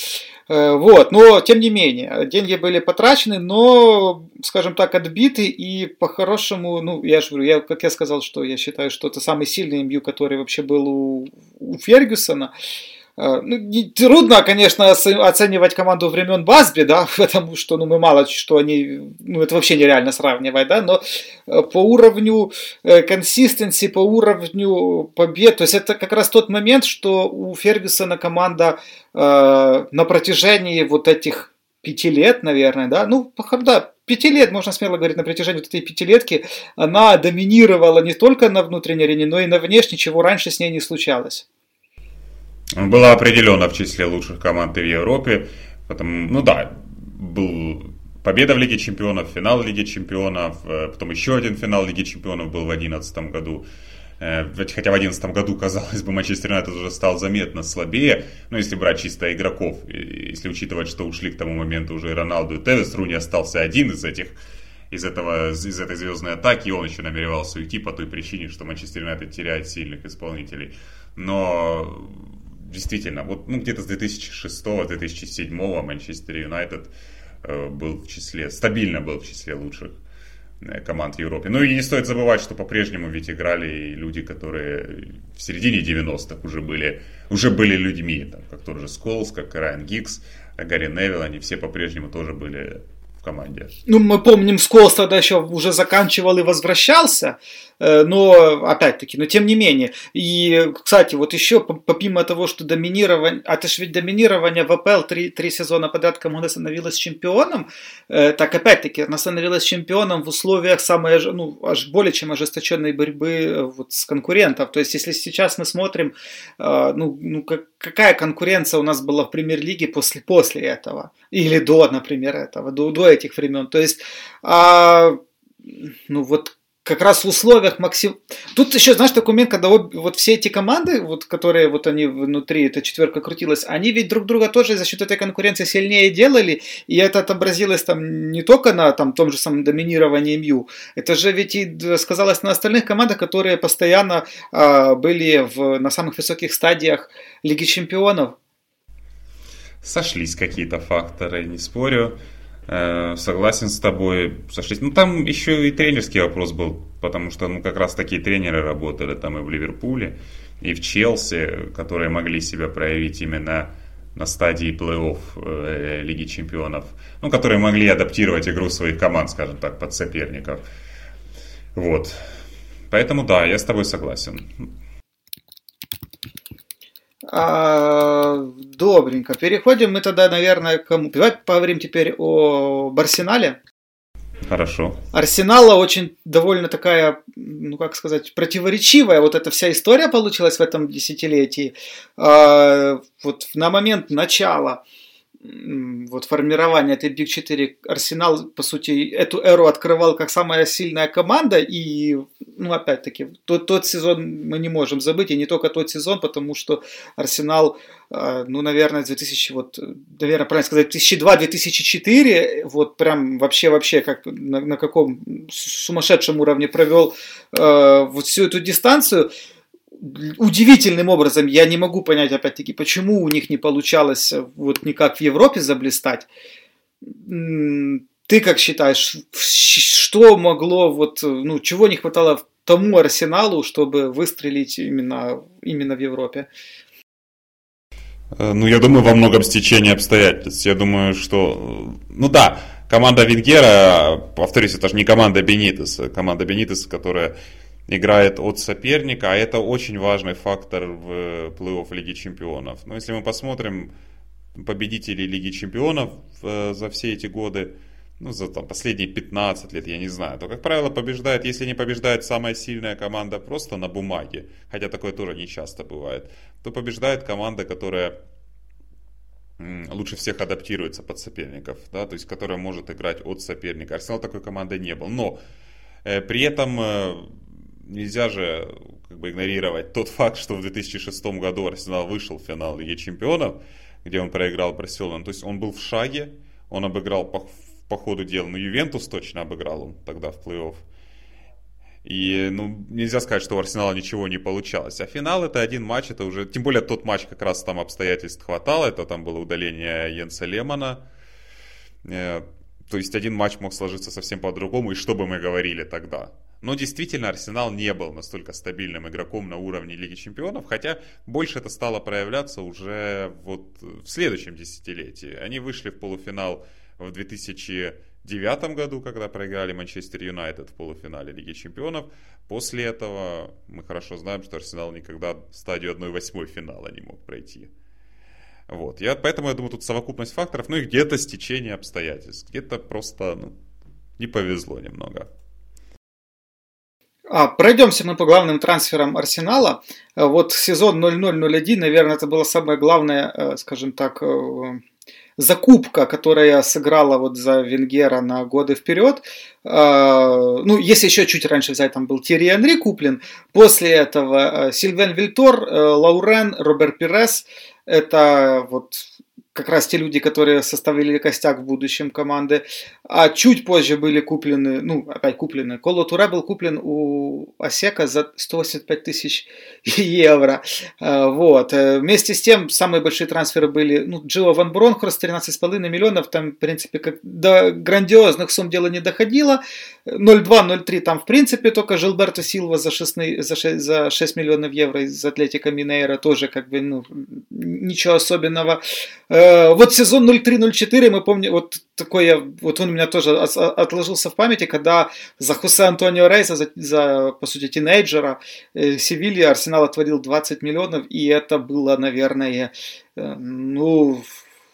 Э, вот, но тем не менее, деньги были потрачены, но, скажем так, отбиты и по-хорошему, ну, я же говорю, я, как я сказал, что я считаю, что это самый сильный МЮ, который вообще был у, у Фергюсона. Э, ну, трудно, конечно, оценивать команду времен Басби, да, потому что ну, мы мало что они, ну, это вообще нереально сравнивать, да, но э, по уровню э, консистенции, по уровню побед, то есть это как раз тот момент, что у Фергюсона команда э, на протяжении вот этих пяти лет, наверное, да, ну, да, пяти лет, можно смело говорить, на протяжении вот этой пятилетки, она доминировала не только на внутренней арене, но и на внешней, чего раньше с ней не случалось. Была определенно в числе лучших команд в Европе. Потому, ну да, был победа в Лиге Чемпионов, финал Лиги Чемпионов, э, потом еще один финал Лиги Чемпионов был в 2011 году. Э, хотя в 2011 году, казалось бы, Манчестер Юнайтед уже стал заметно слабее, но если брать чисто игроков, если учитывать, что ушли к тому моменту уже и Роналду, и Тевес, Руни остался один из этих из, этого, из этой звездной атаки, и он еще намеревался уйти по той причине, что Манчестер Юнайтед теряет сильных исполнителей. Но действительно, вот ну, где-то с 2006-2007 Манчестер Юнайтед э, был в числе, стабильно был в числе лучших э, команд в Европе. Ну и не стоит забывать, что по-прежнему ведь играли люди, которые в середине 90-х уже были, уже были людьми, там, как тот же Сколс, как Райан Гикс, Гарри Невилл, они все по-прежнему тоже были команде. Ну, мы помним, Сколс тогда еще уже заканчивал и возвращался, э, но, опять-таки, но тем не менее. И, кстати, вот еще, помимо того, что доминирование, а это же ведь доминирование в АПЛ три, три сезона подряд команда становилась чемпионом, э, так, опять-таки, она становилась чемпионом в условиях самой, ну, аж более чем ожесточенной борьбы э, вот с конкурентов. То есть, если сейчас мы смотрим, ну, ну какая конкуренция у нас была в премьер-лиге после, после этого, или до, например, этого, до, до этих времен. То есть, а, ну вот как раз в условиях максим... Тут еще, знаешь, такой момент, когда вот, вот все эти команды, вот, которые вот они внутри, эта четверка крутилась, они ведь друг друга тоже за счет этой конкуренции сильнее делали, и это отобразилось там не только на там, том же самом доминировании МЮ, это же ведь и сказалось на остальных командах, которые постоянно а, были в, на самых высоких стадиях Лиги Чемпионов. Сошлись какие-то факторы, не спорю. Э, согласен с тобой, сошлись. Ну, там еще и тренерский вопрос был, потому что, ну, как раз такие тренеры работали там и в Ливерпуле, и в Челси, которые могли себя проявить именно на стадии плей-офф э, Лиги Чемпионов, ну, которые могли адаптировать игру своих команд, скажем так, под соперников. Вот. Поэтому да, я с тобой согласен. А, добренько. Переходим мы тогда, наверное, к кому? Давай поговорим теперь о Арсенале. Хорошо. Арсенала очень довольно такая, ну как сказать, противоречивая вот эта вся история получилась в этом десятилетии. А, вот на момент начала вот формирование этой Big 4 Арсенал, по сути, эту эру открывал как самая сильная команда, и, ну, опять-таки, тот, тот сезон мы не можем забыть, и не только тот сезон, потому что Арсенал, э, ну, наверное, 2000, вот, наверное, правильно сказать, 2002-2004, вот прям вообще-вообще как на, на каком сумасшедшем уровне провел э, вот всю эту дистанцию, удивительным образом, я не могу понять, опять-таки, почему у них не получалось э, вот никак в Европе заблистать. ты как считаешь, что могло, вот, ну, чего не хватало тому арсеналу, чтобы выстрелить именно, именно в Европе? Э, ну, я думаю, во многом стечение обстоятельств. Я думаю, что... Ну да, команда Венгера, повторюсь, это же не команда Бенитеса. Команда Бенитеса, которая играет от соперника, а это очень важный фактор в плей-офф Лиги Чемпионов. Но если мы посмотрим победителей Лиги Чемпионов э, за все эти годы, ну, за там, последние 15 лет, я не знаю, то, как правило, побеждает, если не побеждает самая сильная команда просто на бумаге, хотя такое тоже не часто бывает, то побеждает команда, которая лучше всех адаптируется под соперников, да, то есть которая может играть от соперника. Арсенал такой команды не был. Но э, при этом э, нельзя же как бы игнорировать тот факт, что в 2006 году Арсенал вышел в финал Лиги Чемпионов, где он проиграл Барселону. То есть он был в шаге, он обыграл по, по ходу дела, но Ювентус точно обыграл он тогда в плей-офф. И ну, нельзя сказать, что у Арсенала ничего не получалось. А финал это один матч, это уже, тем более тот матч как раз там обстоятельств хватало, это там было удаление Йенса Лемона. Э, то есть один матч мог сложиться совсем по-другому, и что бы мы говорили тогда. Но действительно Арсенал не был настолько стабильным игроком на уровне Лиги Чемпионов, хотя больше это стало проявляться уже вот в следующем десятилетии. Они вышли в полуфинал в 2009 году, когда проиграли Манчестер Юнайтед в полуфинале Лиги Чемпионов. После этого мы хорошо знаем, что Арсенал никогда стадию 1-8 финала не мог пройти. Вот. Я, поэтому я думаю, тут совокупность факторов, ну и где-то стечение обстоятельств, где-то просто ну, не повезло немного. А, пройдемся мы по главным трансферам Арсенала. Э, вот сезон 00-01, наверное, это была самая главная, э, скажем так, э, закупка, которая сыграла вот за Венгера на годы вперед. Ну, если еще чуть раньше взять, там был Тири Анри куплен. После этого Сильвен Вильтор, Лаурен, Роберт Пирес. Это вот как раз те люди, которые составили костяк в будущем команды. А чуть позже были куплены, ну, опять куплены. Коло Туре был куплен у Осека за 185 тысяч евро. А, вот. Э, вместе с тем, самые большие трансферы были, ну, Джио Ван Бронхорст 13,5 миллионов, там, в принципе, как до грандиозных сумм дело не доходило. 0,2-0,3 там, в принципе, только Жилберто Силва за 6, за 6, за 6 миллионов евро из Атлетика Минейра тоже, как бы, ну, ничего особенного. Э, вот сезон 03-04, мы помним, вот такой я, вот он у меня тоже отложился в памяти, когда за Хосе Антонио Рейса, за, за по сути, тинейджера, э, Севилья Арсенал отворил 20 миллионов, и это было, наверное, э, ну,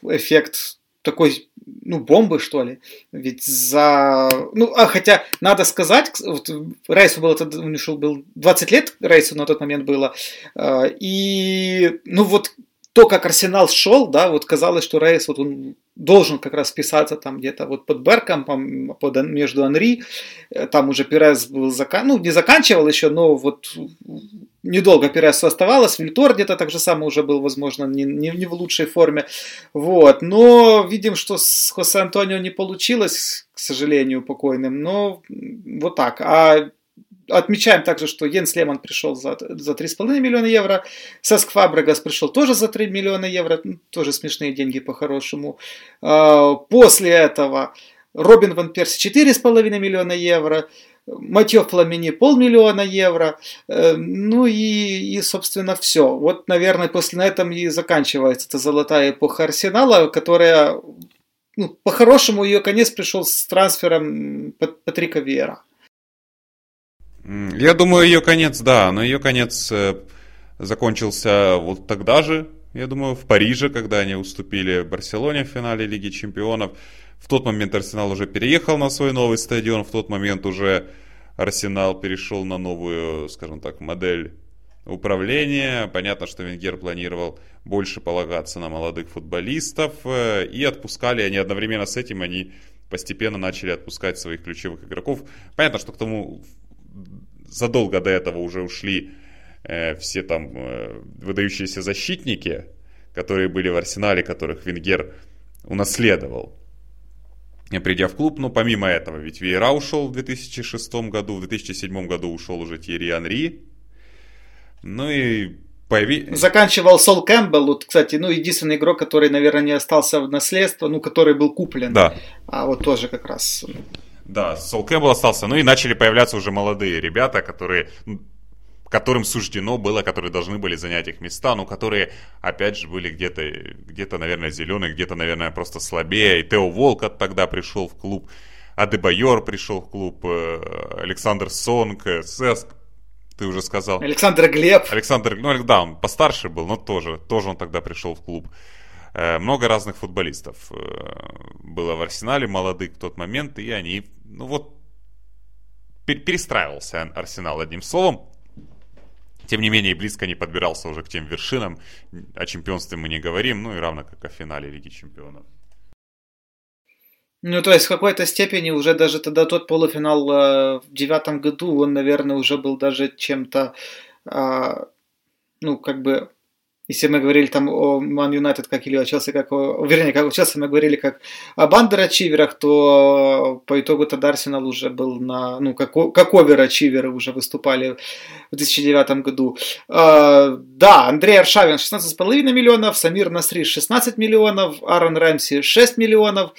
эффект такой, ну, бомбы, что ли. Ведь за... Ну, а хотя, надо сказать, вот Рейсу было, он ушел, был 20 лет Рейсу на тот момент было, э, и, ну, вот то, как Арсенал шел, да, вот казалось, что Рейс вот он должен как раз вписаться там где-то вот под Берком, под, между Анри, э, там уже Перес был закан, ну не заканчивал еще, но вот недолго Пересу оставалось, Вильтор где-то так же самое уже был, возможно, не, не, не в лучшей форме, вот, но видим, что с Хосе Антонио не получилось, к сожалению, покойным, но вот так, а Отмечаем также, что Йенс Лемон пришел за, за 3,5 миллиона евро, Саск Фабрегас пришел тоже за 3 миллиона евро, тоже смешные деньги по-хорошему. А, после этого Робин Ван Перси 4,5 миллиона евро, Матье Фламини полмиллиона евро, э, ну и, и, собственно, все. Вот, наверное, после на этом и заканчивается эта золотая эпоха Арсенала, которая, ну, по-хорошему, ее конец пришел с трансфером Патрика Вера. Я думаю, ее конец, да, но ее конец э, закончился вот тогда же, я думаю, в Париже, когда они уступили Барселоне в финале Лиги Чемпионов. В тот момент Арсенал уже переехал на свой новый стадион, в тот момент уже Арсенал перешел на новую, скажем так, модель управления. Понятно, что Венгер планировал больше полагаться на молодых футболистов, э, и отпускали они одновременно с этим, они постепенно начали отпускать своих ключевых игроков. Понятно, что к тому задолго до этого уже ушли э, все там э, выдающиеся защитники, которые были в арсенале, которых Венгер унаследовал, придя в клуб. Но помимо этого, ведь Вейра ушел в 2006 году, в 2007 году ушел уже Тьерри Анри. Ну и появи... Заканчивал Сол Кэмпбелл, вот, кстати, ну, единственный игрок, который, наверное, не остался в наследство, ну, который был куплен. Да. А вот тоже как раз... Да, Сол Кэмпбелл остался, ну и начали появляться уже молодые ребята, которые которым суждено было, которые должны были занять их места, но которые, опять же, были где-то, где-то, наверное, зеленые, где-то, наверное, просто слабее. И Тео Волкот тогда пришел в клуб, Адебайор пришел в клуб, э, Александр Сонг, э, Сеск, ты уже сказал. Александр Глеб. Александр, ну да, он постарше был, но тоже, тоже он тогда пришел в клуб. Э, много разных футболистов было в Арсенале, молодых в тот момент, и они, ну вот, перестраивался Арсенал одним словом. Тем не менее, близко не подбирался уже к тем вершинам. О чемпионстве мы не говорим, ну и равно как о финале Лиги Чемпионов. Ну, то есть в какой-то степени уже даже тогда тот полуфинал э, в девятом году, он, наверное, уже был даже чем-то, э, ну, как бы если мы говорили там о Ман Юнайтед как или о Челси, как о, вернее, как о Челси мы говорили как о бандер-ачиверах, то по итогу тогда Арсенал уже был на, ну, как, как овер-ачиверы уже выступали в 2009 году. А, да, Андрей Аршавин 16,5 миллионов, Самир Насри 16 миллионов, Аарон Рэмси 6 миллионов,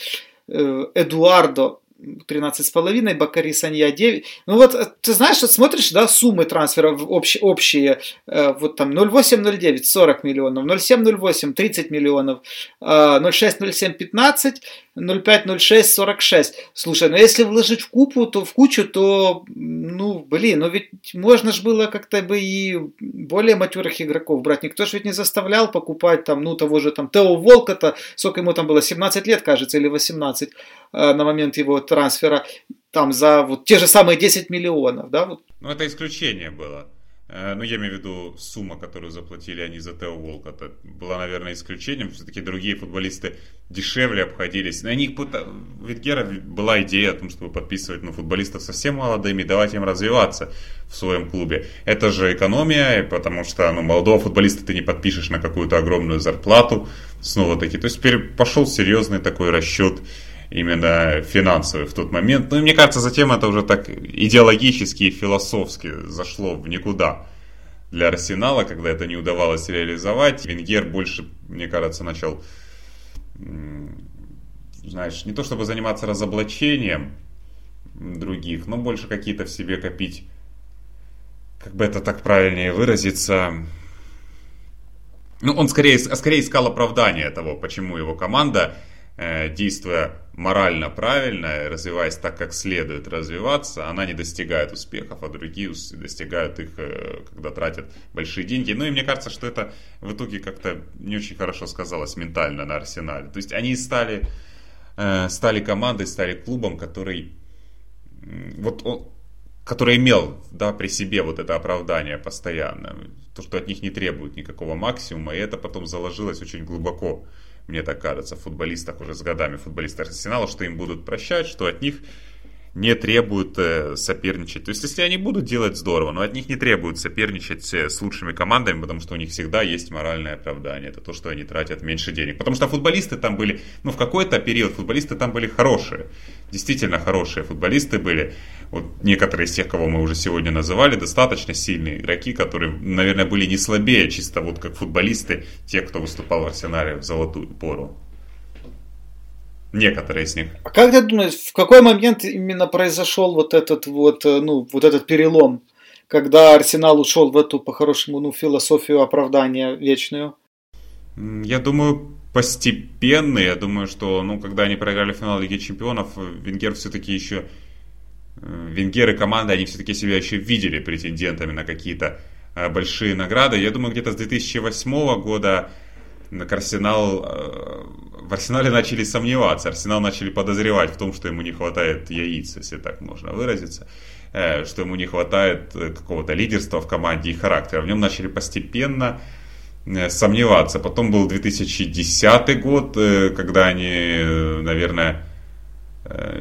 э, Эдуардо 13,5, Бакари Санья 9. Ну вот, э, ты знаешь, вот смотришь, да, суммы трансферов общие, общие э, вот там 0,8-0,9 40 миллионов, 0,7-0,8 30 миллионов, э, 0,6-0,7 15, 0,5-0,6 46. Слушай, ну если вложить в купу, то в кучу, то, ну, блин, ну ведь можно же было как-то бы и более матерых игроков брать. Никто же ведь не заставлял покупать там, ну, того же там Тео Волка-то, сколько ему там было, 17 лет, кажется, или 18 э, на момент его трансфера там за вот те же самые 10 миллионов, да? Вот. Ну, это исключение было. Э, ну, я имею в виду сумма, которую заплатили они за Тео Волк, это была, наверное, исключением. Все-таки другие футболисты дешевле обходились. На них Витгера была идея о том, чтобы подписывать ну, футболистов совсем молодыми, давать им развиваться в своем клубе. Это же экономия, потому что ну, молодого футболиста ты не подпишешь на какую-то огромную зарплату. Снова-таки. То есть пошел серьезный такой расчет именно финансовый в тот момент. Ну и мне кажется, затем это уже так идеологически и философски зашло в никуда для Арсенала, когда это не удавалось реализовать. Венгер больше, мне кажется, начал, знаешь, не то чтобы заниматься разоблачением других, но больше какие-то в себе копить, как бы это так правильнее выразиться, ну, он скорее, скорее искал оправдание того, почему его команда действуя морально правильно, развиваясь так, как следует развиваться, она не достигает успехов, а другие достигают их, э, когда тратят большие деньги. Ну и мне кажется, что это в итоге как-то не очень хорошо сказалось ментально на Арсенале. То есть они стали, э, стали командой, стали клубом, который вот он, который имел да, при себе вот это оправдание постоянно, то, что от них не требует никакого максимума, и это потом заложилось очень глубоко мне так кажется, футболистах уже с годами, футболистах Арсенала, что им будут прощать, что от них не требуют э, соперничать. То есть, если они будут делать здорово, но от них не требуют соперничать э, с лучшими командами, потому что у них всегда есть моральное оправдание. Это то, что они тратят меньше денег. Потому что футболисты там были, ну, в какой-то период футболисты там были хорошие. Действительно хорошие футболисты были. Вот некоторые из тех, кого мы уже сегодня называли, достаточно сильные игроки, которые, наверное, были не слабее, чисто вот как футболисты, те, кто выступал в Арсенале в золотую пору. Некоторые из них. А как ты думаешь, в какой момент именно произошел вот этот вот, э, ну, вот этот перелом, когда Арсенал ушел в эту, по-хорошему, ну, философию оправдания вечную? Я думаю, постепенно. Я думаю, что, ну, когда они проиграли финал Лиги Чемпионов, Венгер все-таки еще... Э, Венгер и команда, они все-таки себя еще видели претендентами на какие-то э, большие награды. Я думаю, где-то с 2008 года Арсенал, э, в Арсенале начали сомневаться, Арсенал начали подозревать в том, что ему не хватает яиц, если так можно выразиться, что ему не хватает какого-то лидерства в команде и характера. В нем начали постепенно сомневаться. Потом был 2010 год, когда они, наверное,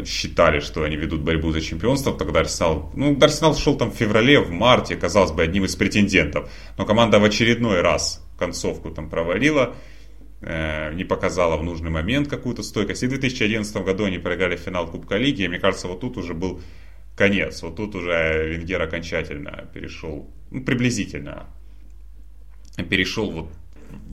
считали, что они ведут борьбу за чемпионство, тогда Арсенал, ну, Арсенал шел там в феврале, в марте, казалось бы, одним из претендентов, но команда в очередной раз концовку там провалила, э, не показала в нужный момент какую-то стойкость. И в 2011 году они проиграли финал Кубка Лиги, и мне кажется, вот тут уже был конец, вот тут уже Венгер окончательно перешел, ну, приблизительно перешел вот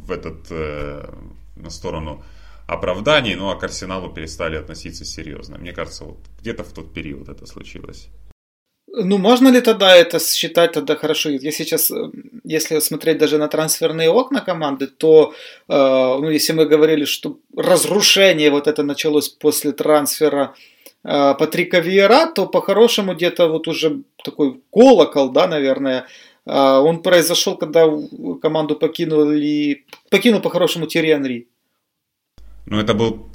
в этот, э, на сторону оправданий, ну а к Арсеналу перестали относиться серьезно. Мне кажется, вот где-то в тот период это случилось. Ну, можно ли тогда это считать тогда хорошо? Если сейчас, э, если смотреть даже на трансферные окна команды, то, э, ну, если мы говорили, что разрушение вот это началось после трансфера э, Патрика Виера, то по-хорошему где-то вот уже такой колокол, да, наверное, он произошел, когда команду покинули, покинул по-хорошему Терри Анри. Ну, это был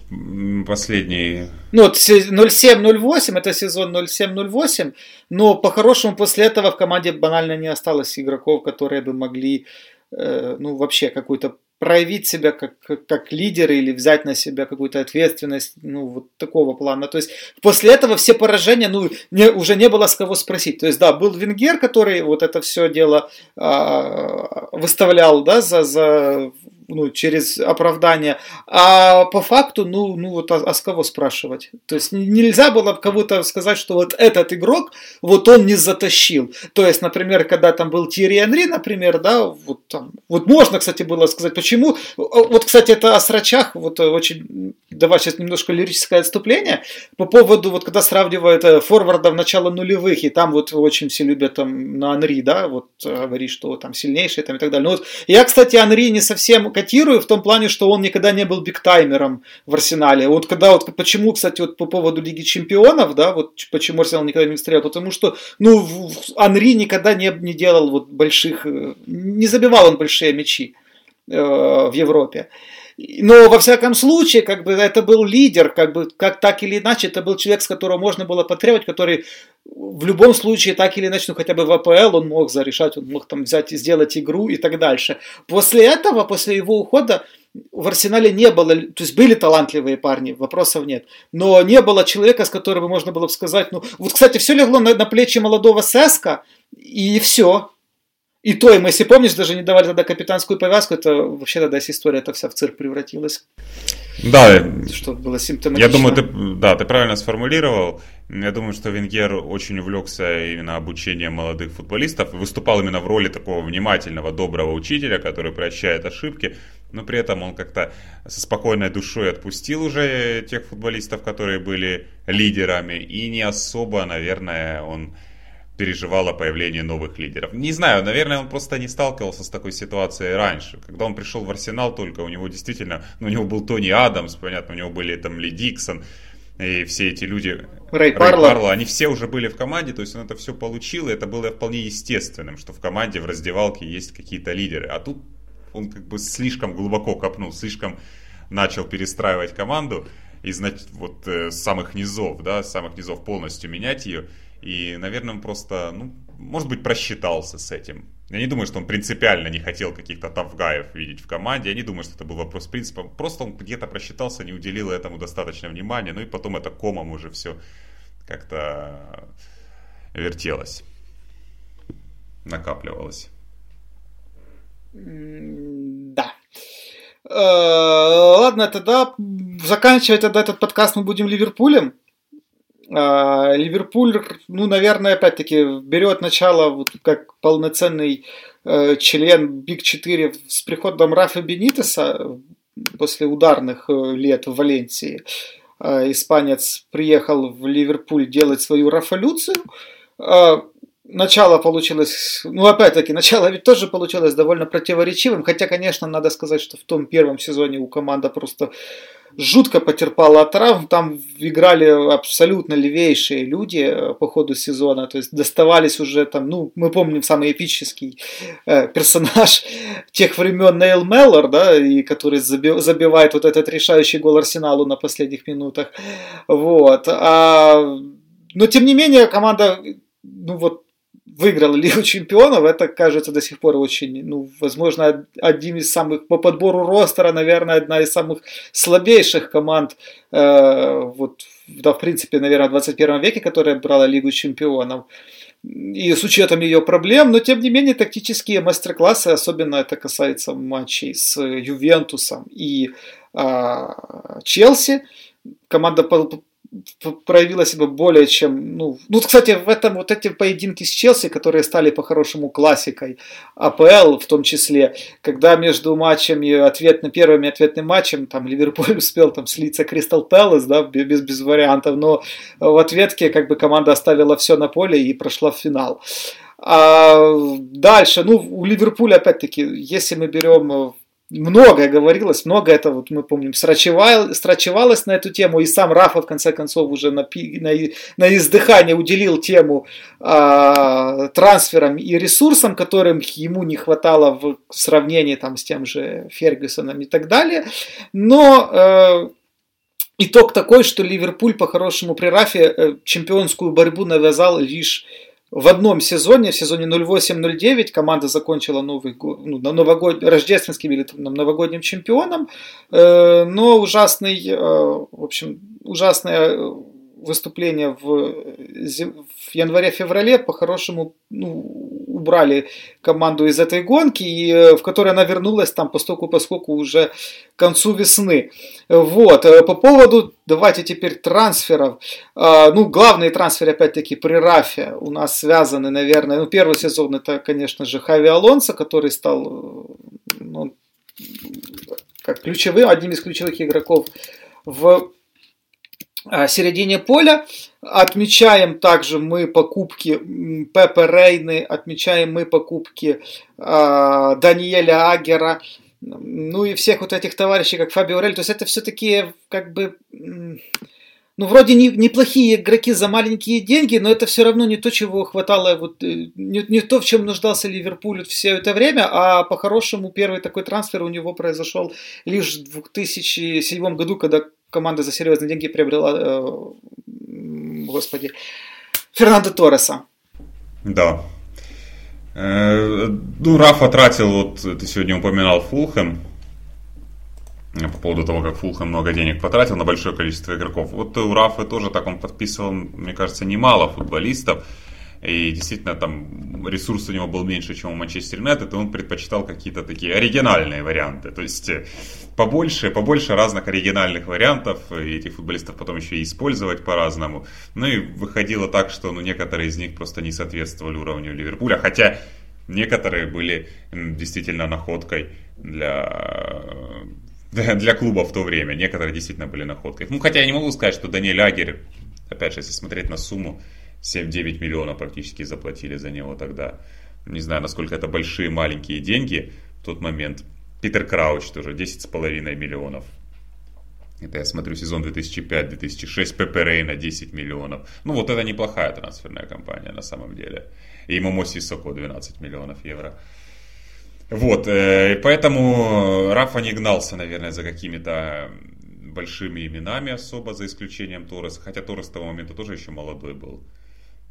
последний... Ну, вот 07-08, это сезон 07-08, но по-хорошему после этого в команде банально не осталось игроков, которые бы могли, э, ну, вообще какую-то проявить себя как, как, как лидеры или взять на себя какую-то ответственность, ну, вот такого плана. То есть, после этого все поражения, ну, не, уже не было с кого спросить. То есть, да, был Венгер, который вот это все дело а, выставлял, да, за, за ну, через оправдание. А по факту, ну, ну вот, а, а с кого спрашивать? То есть нельзя было кого-то сказать, что вот этот игрок, вот он не затащил. То есть, например, когда там был Тири Энри, например, да, вот там, вот можно, кстати, было сказать, почему. Вот, кстати, это о срачах, вот очень, давай сейчас немножко лирическое отступление по поводу, вот когда сравнивают э, форварда в начало нулевых, и там вот очень все любят там на Анри, да, вот э, говорить, что там сильнейший там и так далее. Ну вот я, кстати, Анри не совсем котирую в том плане, что он никогда не был бигтаймером в Арсенале. Вот когда вот почему, кстати, вот по поводу Лиги Чемпионов, да, вот почему Арсенал никогда не стрелял, потому что, ну, Анри никогда не, не делал вот больших, э, не забивал он большие мячи в Европе. Но во всяком случае, как бы это был лидер, как бы как так или иначе, это был человек, с которого можно было потребовать, который в любом случае так или иначе, ну хотя бы в АПЛ он мог зарешать, он мог там взять и сделать игру и так дальше. После этого, после его ухода, в Арсенале не было, то есть были талантливые парни, вопросов нет, но не было человека, с которым можно было бы сказать, ну, вот, кстати, все легло на, на плечи молодого Сеска, и все, и то им, если помнишь, даже не давали тогда капитанскую повязку, это вообще тогда вся история это вся в цирк превратилась. Да, что было симптоматично. Я думаю, ты, да, ты правильно сформулировал. Я думаю, что Венгер очень увлекся именно обучением молодых футболистов выступал именно в роли такого внимательного, доброго учителя, который прощает ошибки, но при этом он как-то со спокойной душой отпустил уже тех футболистов, которые были лидерами, и не особо, наверное, он переживал о появлении новых лидеров. Не знаю, наверное, он просто не сталкивался с такой ситуацией раньше. Когда он пришел в Арсенал только, у него действительно, ну, у него был Тони Адамс, понятно, у него были там Ли Диксон, и все эти люди, Рэй, Рэй Парло. Парло, они все уже были в команде, то есть он это все получил, и это было вполне естественным, что в команде, в раздевалке есть какие-то лидеры. А тут он как бы слишком глубоко копнул, слишком начал перестраивать команду из вот, э, самых низов, да, с самых низов полностью менять ее. И, наверное, он просто, ну, может быть, просчитался с этим. Я не думаю, что он принципиально не хотел каких-то тавгаев видеть в команде. Я не думаю, что это был вопрос принципа. Просто он где-то просчитался, не уделил этому достаточно внимания. Ну и потом это комом уже все как-то вертелось, накапливалось. Да. Э, ладно, тогда заканчивать этот подкаст мы будем Ливерпулем. А, Ливерпуль, ну, наверное, опять-таки берет начало вот как полноценный э, член Биг 4 с приходом Рафа Бенитеса после ударных э, лет в Валенсии. Э, испанец приехал в Ливерпуль делать свою рафолюцию. Э, начало получилось, ну опять-таки, начало ведь тоже получилось довольно противоречивым, хотя, конечно, надо сказать, что в том первом сезоне у команды просто жутко потерпала от травм. Там играли абсолютно левейшие люди э, по ходу сезона. То есть доставались уже там, ну, мы помним самый эпический э, персонаж тех времен Нейл Меллор, да, и который заби- забивает вот этот решающий гол Арсеналу на последних минутах. Вот. А, но тем не менее команда, ну вот выиграл Лигу Чемпионов, это кажется до сих пор очень, ну, возможно, один из самых, по подбору ростера, наверное, одна из самых слабейших команд, э, вот, да, в принципе, наверное, в 21 веке, которая брала Лигу Чемпионов. И с учетом ее проблем, но тем не менее тактические мастер-классы, особенно это касается матчей с Ювентусом и э, Челси, команда проявила себя более чем, ну, ну, кстати, в этом вот эти поединки с Челси, которые стали по-хорошему классикой АПЛ в том числе, когда между матчами ответным, первым ответным матчем, там, Ливерпуль успел там слиться Кристал Пэлас, да, без, без вариантов, но в ответке как бы команда оставила все на поле и прошла в финал. А дальше, ну, у Ливерпуля, опять-таки, если мы берем многое говорилось, много это, вот мы помним, срачевал, срачевалось на эту тему, и сам Рафа, в конце концов, уже на, на, на издыхание уделил тему э, трансферам и ресурсам, которым ему не хватало в сравнении там, с тем же Фергюсоном и так далее. Но э, итог такой, что Ливерпуль по-хорошему при Рафе э, чемпионскую борьбу навязал лишь в одном сезоне, в сезоне 08-09, команда закончила Новый год, ну, новогод, рождественским или там, новогодним чемпионом, э, но ужасный, э, в общем, ужасное выступление в, в январе-феврале по-хорошему ну, убрали команду из этой гонки, и э, в которой она вернулась там постоку поскольку уже к концу весны. Вот. Э, по поводу, давайте теперь трансферов. А, ну, главные трансферы, опять-таки, при Рафе у нас связаны, наверное, ну, первый сезон это, конечно же, Хави Алонсо, который стал э, ну, как ключевым, одним из ключевых игроков в середине поля. Отмечаем также мы покупки Пепе Рейны, отмечаем мы покупки э, Даниэля Агера, ну и всех вот этих товарищей, как Фабио Рель. То есть это все-таки как бы... Ну, вроде не, неплохие игроки за маленькие деньги, но это все равно не то, чего хватало, вот, э, не, не то, в чем нуждался Ливерпуль все это время, а по-хорошему первый такой трансфер у него произошел лишь в 2007 году, когда команда за серьезные деньги приобрела, э, господи, Фернандо Торреса. Да. Э, ну, Рафа тратил, вот ты сегодня упоминал Фулхэм, по поводу того, как Фулхэм много денег потратил на большое количество игроков. Вот у Рафа тоже так он подписывал, мне кажется, немало футболистов. И действительно там ресурс у него был меньше, чем у Манчестер Юнайтед, и он предпочитал какие-то такие оригинальные варианты. То есть э, побольше, побольше разных оригинальных вариантов, и этих футболистов потом еще и использовать по-разному. Ну и выходило так, что ну, некоторые из них просто не соответствовали уровню Ливерпуля, хотя некоторые были действительно находкой для для клуба в то время. Некоторые действительно были находкой. Ну, хотя я не могу сказать, что Даниэль Агер, опять же, если смотреть на сумму, 7-9 миллионов практически заплатили за него тогда. Не знаю, насколько это большие, маленькие деньги в тот момент. Питер Крауч тоже 10,5 миллионов. Это я смотрю сезон 2005-2006, Пепе Рейна 10 миллионов. Ну вот это неплохая трансферная компания на самом деле. И Момоси Соко 12 миллионов евро. Вот, э, поэтому Рафа не гнался, наверное, за какими-то большими именами особо, за исключением Торреса. Хотя Торрес того момента тоже еще молодой был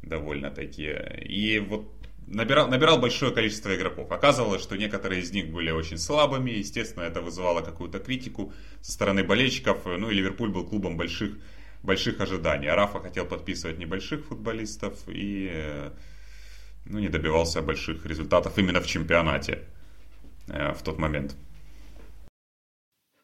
довольно-таки. И вот набирал, набирал большое количество игроков. Оказывалось, что некоторые из них были очень слабыми. Естественно, это вызывало какую-то критику со стороны болельщиков. Ну и Ливерпуль был клубом больших, больших ожиданий. А Рафа хотел подписывать небольших футболистов и ну, не добивался больших результатов именно в чемпионате э, в тот момент.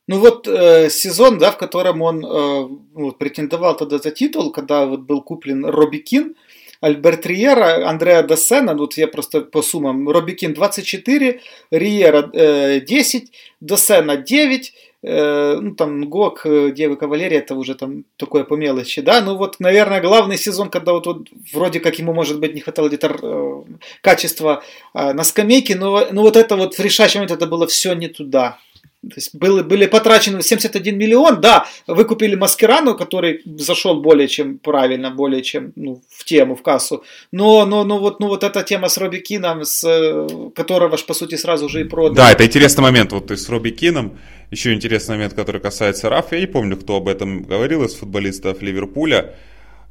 Ну вот э, сезон, да, в котором он э, вот, претендовал тогда за титул, когда вот был куплен Робби Кин, Альберт Риера, Андреа Досена, вот я просто по суммам, Робби Кин 24, Риера э, 10, Досена 9, э, ну там Гок, э, Диего Кавалерия, это уже там такое по мелочи, да, ну вот, наверное, главный сезон, когда вот, вот вроде как ему, может быть, не хватало где-то э, качества э, на скамейке, но, но вот это вот в решающий момент это было все не туда. То есть были, были потрачены 71 миллион, да, вы купили Маскирану, который зашел более чем правильно, более чем ну, в тему, в кассу. Но, но, но, вот, ну, вот эта тема с Робби Кином, с, которого по сути сразу же и продали. Да, это интересный момент, вот то есть с Робби Кином. Еще интересный момент, который касается Рафа. Я не помню, кто об этом говорил из футболистов Ливерпуля.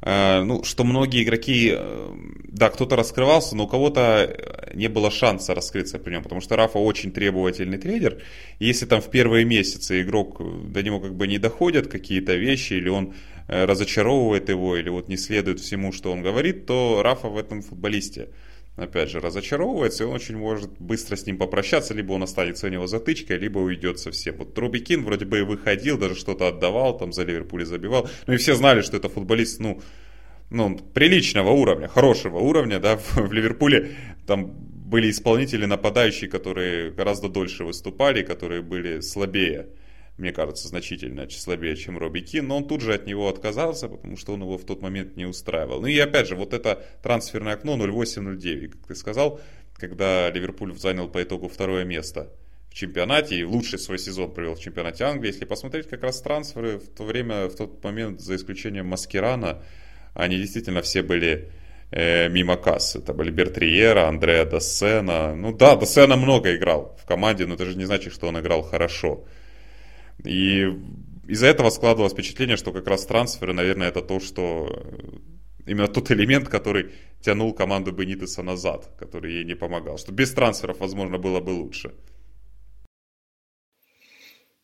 Э, ну, что многие игроки, э, да, кто-то раскрывался, но у кого-то не было шанса раскрыться при нем, потому что Рафа очень требовательный трейдер. Если там в первые месяцы игрок э, до него как бы не доходят какие-то вещи, или он разочаровывает его, или вот не следует всему, что он говорит, то Рафа в этом футболисте. Опять же, разочаровывается, и он очень может быстро с ним попрощаться, либо он останется у него затычкой, либо уйдет совсем. Вот Робби Кин вроде бы и выходил, даже что-то отдавал, там за Ливерпуль забивал, ну и все знали, что это футболист, ну, ну, приличного уровня, хорошего уровня, да, в, в Ливерпуле. Там были исполнители нападающие, которые гораздо дольше выступали, которые были слабее, мне кажется, значительно слабее, чем Робби Кин, но он тут же от него отказался, потому что он его в тот момент не устраивал. Ну и опять же, вот это трансферное окно 08-09, как ты сказал, когда Ливерпуль занял по итогу второе место в чемпионате и лучший свой сезон провел в чемпионате Англии. Если посмотреть как раз трансферы в то время, в тот момент, за исключением Маскерана, они действительно все были э, мимо кассы. Это были Бертриера, Андреа Доссена. Ну да, Доссена много играл в команде, но это же не значит, что он играл хорошо. И из-за этого складывалось впечатление, что как раз трансферы, наверное, это то, что именно тот элемент, который тянул команду Бенитеса назад, который ей не помогал. Что без трансферов, возможно, было бы лучше.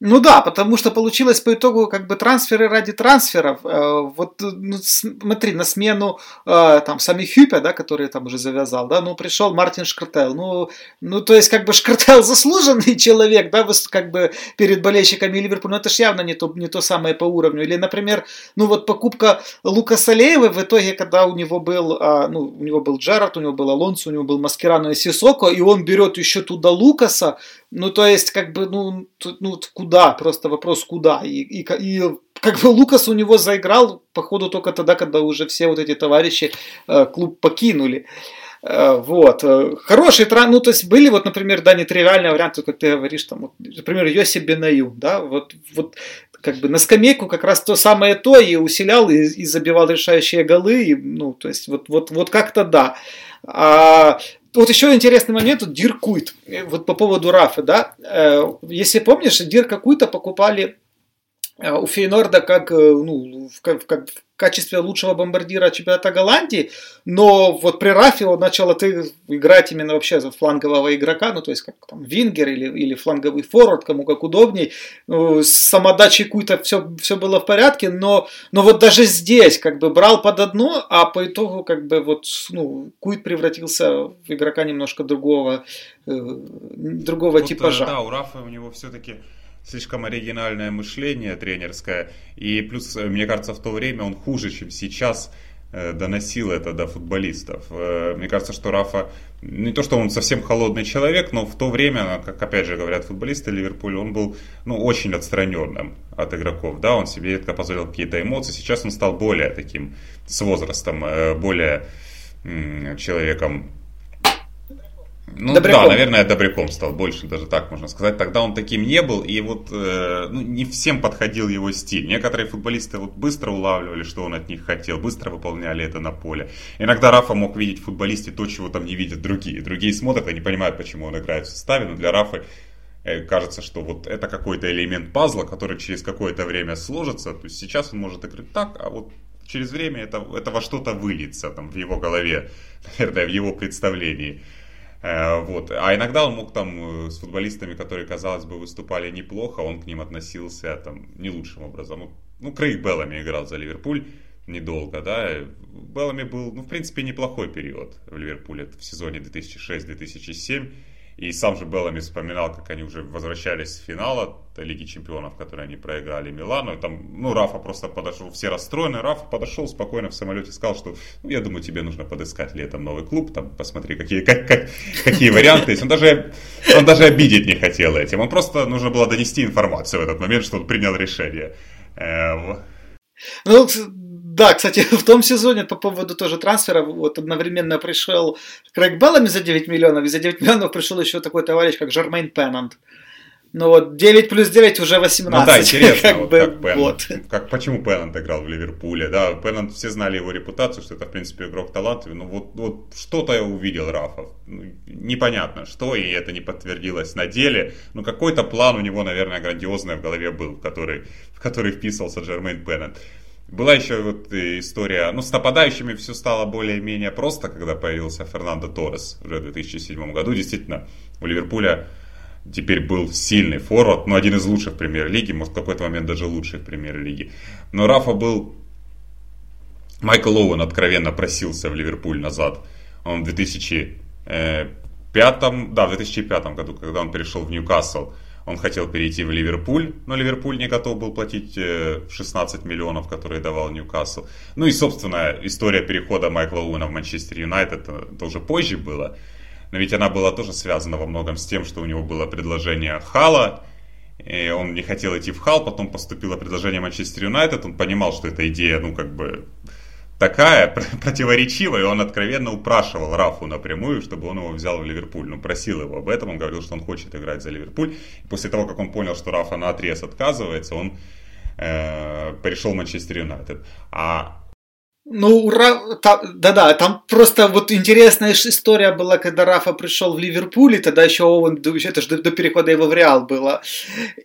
Ну да, потому что получилось по итогу как бы трансферы ради трансферов. Э, вот ну, смотри, на смену э, там сами Хюпе, да, который там уже завязал, да, ну пришел Мартин Шкартел. Ну, ну то есть как бы Шкартел заслуженный человек, да, как бы перед болельщиками Ливерпуля, но это же явно не то, не то самое по уровню. Или, например, ну вот покупка Лука Салеева в итоге, когда у него был, ну, у него был Джерард, у него был Алонсо, у него был Маскерано и Сисоко, и он берет еще туда Лукаса, ну, то есть, как бы, ну, ну куда? Просто вопрос куда. И, и, и как бы Лукас у него заиграл, походу, только тогда, когда уже все вот эти товарищи э, клуб покинули. Э, вот. Э, хорошие тран, ну, то есть были вот, например, да, нетривиальные варианты, как ты говоришь, там, вот, например, Йоси Бенаю, да, вот, вот как бы на скамейку как раз то самое то и усилял, и, и забивал решающие голы, и, ну, то есть вот, вот, вот как-то да. А, вот еще интересный момент, вот Диркуйт, э, вот по поводу Рафа, да, э, если помнишь, Дирка Куйта покупали э, у Фейнорда как, ну, в, как, в качестве лучшего бомбардира чемпионата Голландии, но вот при Рафе он начал ты играть именно вообще за флангового игрока, ну то есть как там вингер или, или фланговый форвард, кому как удобней. Ну, с самодачей Куйта все, все было в порядке, но, но вот даже здесь как бы брал под одно, а по итогу как бы вот ну, Куйт превратился в игрока немножко другого, э, другого вот, типажа. Да, у Рафа у него все-таки слишком оригинальное мышление тренерское. И плюс, э, мне кажется, в то время он хуже, чем сейчас э, доносил это до футболистов. Э, мне кажется, что Рафа, не то, что он совсем холодный человек, но в то время, как опять же говорят футболисты Ливерпуля, он был ну, очень отстраненным от игроков. Да, он себе редко позволял какие-то эмоции. Сейчас он стал более таким, с возрастом, более человеком ну добряком. да, наверное, добряком стал больше, даже так можно сказать. Тогда он таким не был, и вот э, ну, не всем подходил его стиль. Некоторые футболисты вот быстро улавливали, что он от них хотел, быстро выполняли это на поле. Иногда Рафа мог видеть в футболисте то, чего там не видят другие. Другие смотрят и не понимают, почему он играет в составе, но для Рафы э, кажется, что вот это какой-то элемент пазла, который через какое-то время сложится. То есть сейчас он может играть так, а вот через время это, это во что-то выльется там в его голове, наверное, в его представлении. Э, вот. А иногда он мог там э, с футболистами, которые, казалось бы, выступали неплохо, он к ним относился там не лучшим образом. Ну, Крейг Беллами играл за Ливерпуль недолго, да. Беллами был, ну, в принципе, неплохой период в Ливерпуле в сезоне 2006-2007. И сам же Беллами вспоминал, как они уже возвращались с финала Лиги Чемпионов, который они проиграли Милану. И там, ну, Рафа просто подошел, все расстроены. Рафа подошел спокойно в самолете, сказал, что, ну, я думаю, тебе нужно подыскать летом новый клуб, там, посмотри, какие, как, как, какие варианты есть. Он даже, он даже обидеть не хотел этим. Он просто нужно было донести информацию в этот момент, что он принял решение. Э, ну, да, кстати, в том сезоне по поводу тоже трансфера, вот одновременно пришел Крейг Беллами за 9 миллионов, и за 9 миллионов пришел еще такой товарищ, как Жермейн Пеннант. Ну вот 9 плюс 9 уже 18. Ну да, интересно, как, вот, бы, как, Пеннант, вот. как почему Пеннант играл в Ливерпуле. Да, Пеннант, все знали его репутацию, что это, в принципе, игрок талантливый. Но вот, вот что-то я увидел Рафа. Ну, непонятно, что, и это не подтвердилось на деле. Но какой-то план у него, наверное, грандиозный в голове был, который, в который вписывался Жермейн Пеннант. Была еще вот история, ну, с нападающими все стало более-менее просто, когда появился Фернандо Торрес уже в 2007 году. Действительно, у Ливерпуля теперь был сильный форвард, ну, один из лучших в премьер-лиге, может, в какой-то момент даже лучший в премьер-лиге. Но Рафа был... Майкл Оуэн откровенно просился в Ливерпуль назад. Он в 2005, да, в 2005 году, когда он перешел в Ньюкасл, он хотел перейти в Ливерпуль, но Ливерпуль не готов был платить 16 миллионов, которые давал Ньюкасл. Ну и, собственно, история перехода Майкла Уэна в Манчестер Юнайтед, это уже позже было. Но ведь она была тоже связана во многом с тем, что у него было предложение Хала, и он не хотел идти в Хал, потом поступило предложение Манчестер Юнайтед, он понимал, что эта идея, ну, как бы, такая противоречивая, и он откровенно упрашивал Рафу напрямую, чтобы он его взял в Ливерпуль. Ну, просил его об этом, он говорил, что он хочет играть за Ливерпуль. И после того, как он понял, что Рафа на отрез отказывается, он э, перешел в Манчестер Юнайтед. А ну, ура, да-да, там просто вот интересная история была, когда Рафа пришел в Ливерпуль, и тогда еще Оуэн, это же до, до перехода его в Реал было.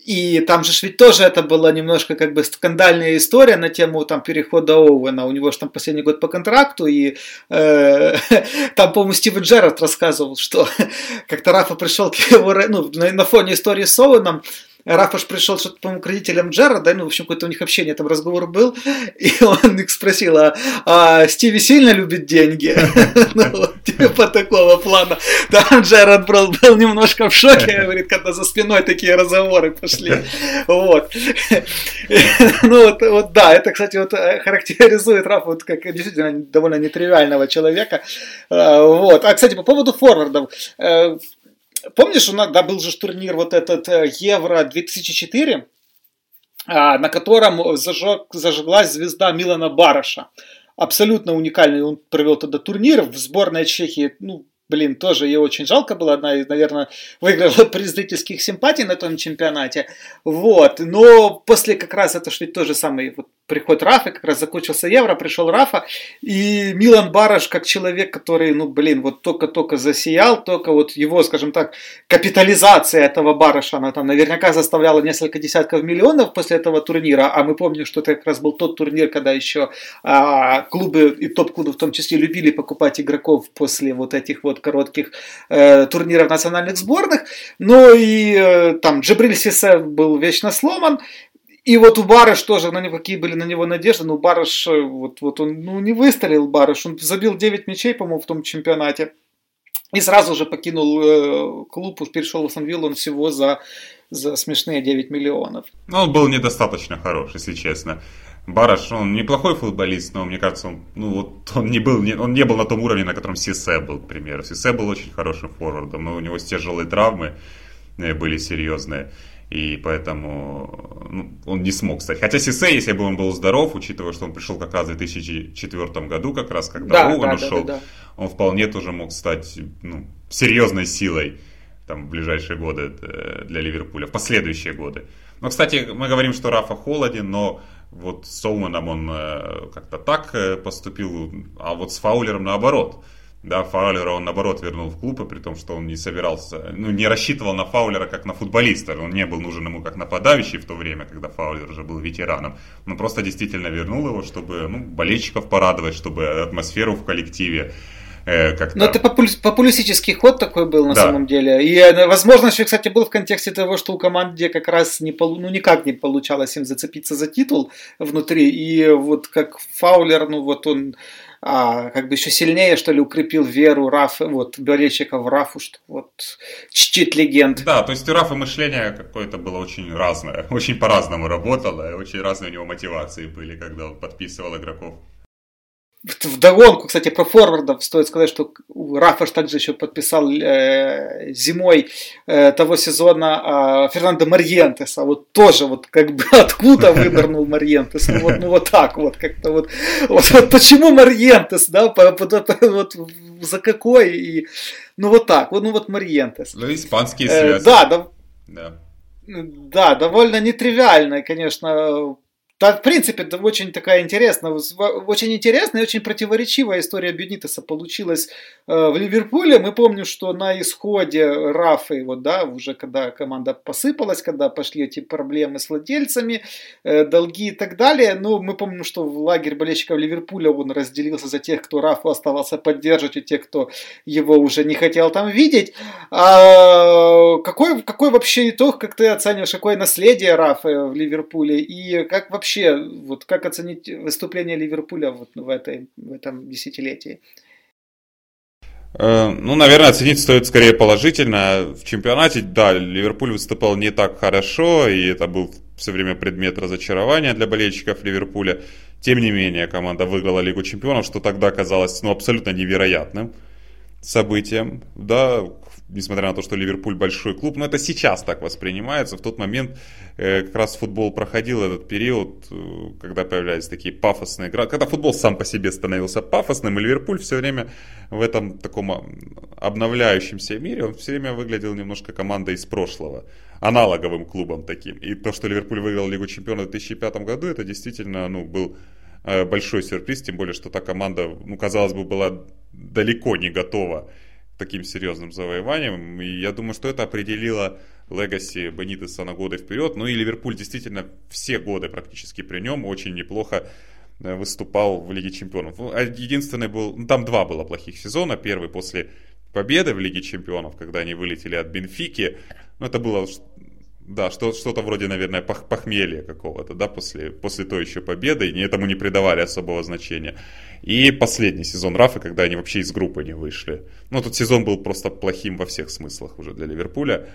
И там же ведь тоже это была немножко как бы скандальная история на тему там перехода Оуэна. У него же там последний год по контракту, и э, там, по-моему, Стивен Джерард рассказывал, что как-то Рафа пришел к его, ну, на, на фоне истории с Оуэном, Рафаш пришел что-то, по-моему, к родителям Джерарда, ну, в общем, какое-то у них общение, там разговор был, и он их спросил, а, а Стиви сильно любит деньги? Ну, типа такого плана. Там Джерард был, был немножко в шоке, говорит, когда за спиной такие разговоры пошли. Вот. Ну, вот, вот да, это, кстати, вот э, характеризует Рафа вот как действительно довольно нетривиального человека. А, вот. А, кстати, по поводу форвардов. Помнишь, у нас да, был же турнир вот этот э, Евро 2004, а, на котором зажег, зажглась звезда Милана Бараша. Абсолютно уникальный он провел тогда турнир в сборной Чехии. Ну, блин, тоже ее очень жалко было. Одна из, наверное, выиграла приз зрительских симпатий на том чемпионате. Вот. Но после как раз это что тоже самый вот приход Рафа, как раз закончился Евро, пришел Рафа, и Милан Бараш, как человек, который, ну, блин, вот только-только засиял, только вот его, скажем так, капитализация этого Бараша, она там наверняка заставляла несколько десятков миллионов после этого турнира, а мы помним, что это как раз был тот турнир, когда еще а, клубы и топ-клубы в том числе любили покупать игроков после вот этих вот коротких э, турниров национальных сборных, ну и э, там Джибриль Сисе был вечно сломан, и вот у Барыш тоже, на него, какие были на него надежды, но Барыш, э, вот, вот он ну, не выстрелил, Барыш, он забил 9 мячей, по-моему, в том чемпионате. И сразу же покинул э, клуб, перешел в Астон он всего за, за смешные 9 миллионов. Ну, он был недостаточно хорош, если честно. Бараш, он неплохой футболист, но мне кажется, он, ну, вот он не был, не, он не был на том уровне, на котором Сисе был, к примеру. Сисе был очень хорошим форвардом, но у него тяжелые травмы э, были серьезные и поэтому ну, он не смог стать. Хотя Сисе, если бы он был здоров, учитывая, что он пришел как раз в 2004 году, как раз когда да, Оуэн да, ушел, да, да, да. он вполне тоже мог стать ну, серьезной силой там, в ближайшие годы э, для Ливерпуля, в последующие годы. Но, кстати, мы говорим, что Рафа холоден, но вот с Оуэном он э, как-то так э, поступил, а вот с Фаулером наоборот. Да, Фаулера он наоборот вернул в клуб, и при том, что он не собирался, ну, не рассчитывал на Фаулера как на футболиста. Он не был нужен ему как нападающий в то время, когда Фаулер уже был ветераном. Он просто действительно вернул его, чтобы ну, болельщиков порадовать, чтобы атмосферу в коллективе э, как-то... Ну, это популистический ход такой был на да. самом деле. И, э, возможно, еще, кстати, был в контексте того, что у команды как раз не, ну, никак не получалось им зацепиться за титул внутри. И вот как Фаулер, ну, вот он а, как бы еще сильнее, что ли, укрепил веру Раф, вот, болельщиков Рафу, что вот чтит легенд. Да, то есть у Рафа мышление какое-то было очень разное, очень по-разному работало, и очень разные у него мотивации были, когда он подписывал игроков. В догонку, кстати, про форвардов стоит сказать, что Рафаш также еще подписал э, зимой э, того сезона э, Фернандо Марьентеса. Вот тоже вот как бы откуда вынырнул Марьентес. Ну вот, ну вот так вот как-то вот. Вот, вот почему Марьентес, да? По, по, по, вот за какой? И, ну вот так, вот, ну вот Марьентес. Ну испанские связи. Э, да, да. Да. Да, довольно нетривиальная, конечно, да, в принципе, это очень такая интересная, очень интересная и очень противоречивая история Бенитеса получилась э, в Ливерпуле. Мы помним, что на исходе Рафы, вот, да, уже когда команда посыпалась, когда пошли эти проблемы с владельцами, э, долги и так далее, ну, мы помним, что в лагерь болельщиков Ливерпуля он разделился за тех, кто Рафу оставался поддерживать, и тех, кто его уже не хотел там видеть. А какой, какой вообще итог, как ты оцениваешь, какое наследие Рафы в Ливерпуле и как вообще вообще, вот как оценить выступление Ливерпуля вот в, этой, в этом десятилетии? Э, ну, наверное, оценить стоит скорее положительно. В чемпионате, да, Ливерпуль выступал не так хорошо, и это был все время предмет разочарования для болельщиков Ливерпуля. Тем не менее, команда выиграла Лигу чемпионов, что тогда казалось ну, абсолютно невероятным событием. Да, несмотря на то, что Ливерпуль большой клуб, но это сейчас так воспринимается. В тот момент э, как раз футбол проходил этот период, э, когда появлялись такие пафосные игры, когда футбол сам по себе становился пафосным, и Ливерпуль все время в этом таком обновляющемся мире, он все время выглядел немножко командой из прошлого, аналоговым клубом таким. И то, что Ливерпуль выиграл Лигу чемпионов в 2005 году, это действительно ну, был э, большой сюрприз, тем более, что та команда, ну, казалось бы, была далеко не готова таким серьезным завоеванием. И я думаю, что это определило легаси Бенитеса на годы вперед. Ну и Ливерпуль действительно все годы практически при нем очень неплохо э, выступал в Лиге Чемпионов. Ну, а единственный был, ну, там два было плохих сезона. Первый после победы в Лиге Чемпионов, когда они вылетели от Бенфики. Ну, это было да, что, что-то вроде, наверное, пох, похмелья какого-то, да, после, после той еще победы, и этому не придавали особого значения. И последний сезон Рафа, когда они вообще из группы не вышли. Ну, тут сезон был просто плохим во всех смыслах уже для Ливерпуля.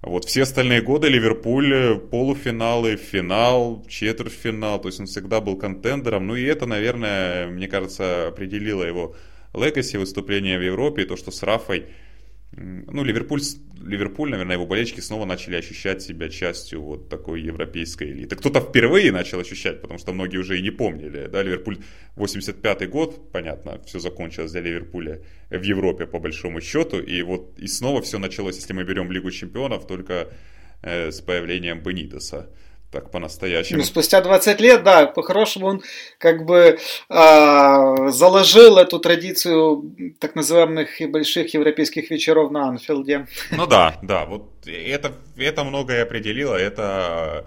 Вот все остальные годы Ливерпуль полуфиналы, финал, четвертьфинал, то есть он всегда был контендером. Ну и это, наверное, мне кажется, определило его легаси выступления в Европе, и то, что с Рафой ну, Ливерпуль, Ливерпуль, наверное, его болельщики снова начали ощущать себя частью вот такой европейской элиты. Кто-то впервые начал ощущать, потому что многие уже и не помнили. Да, Ливерпуль 85-й год, понятно, все закончилось для Ливерпуля в Европе по большому счету. И вот и снова все началось, если мы берем Лигу чемпионов, только э, с появлением Бенитеса так по-настоящему. Ну, спустя 20 лет, да, по-хорошему он как бы э, заложил эту традицию так называемых больших европейских вечеров на Анфилде. Ну да, да, вот это, это многое определило, это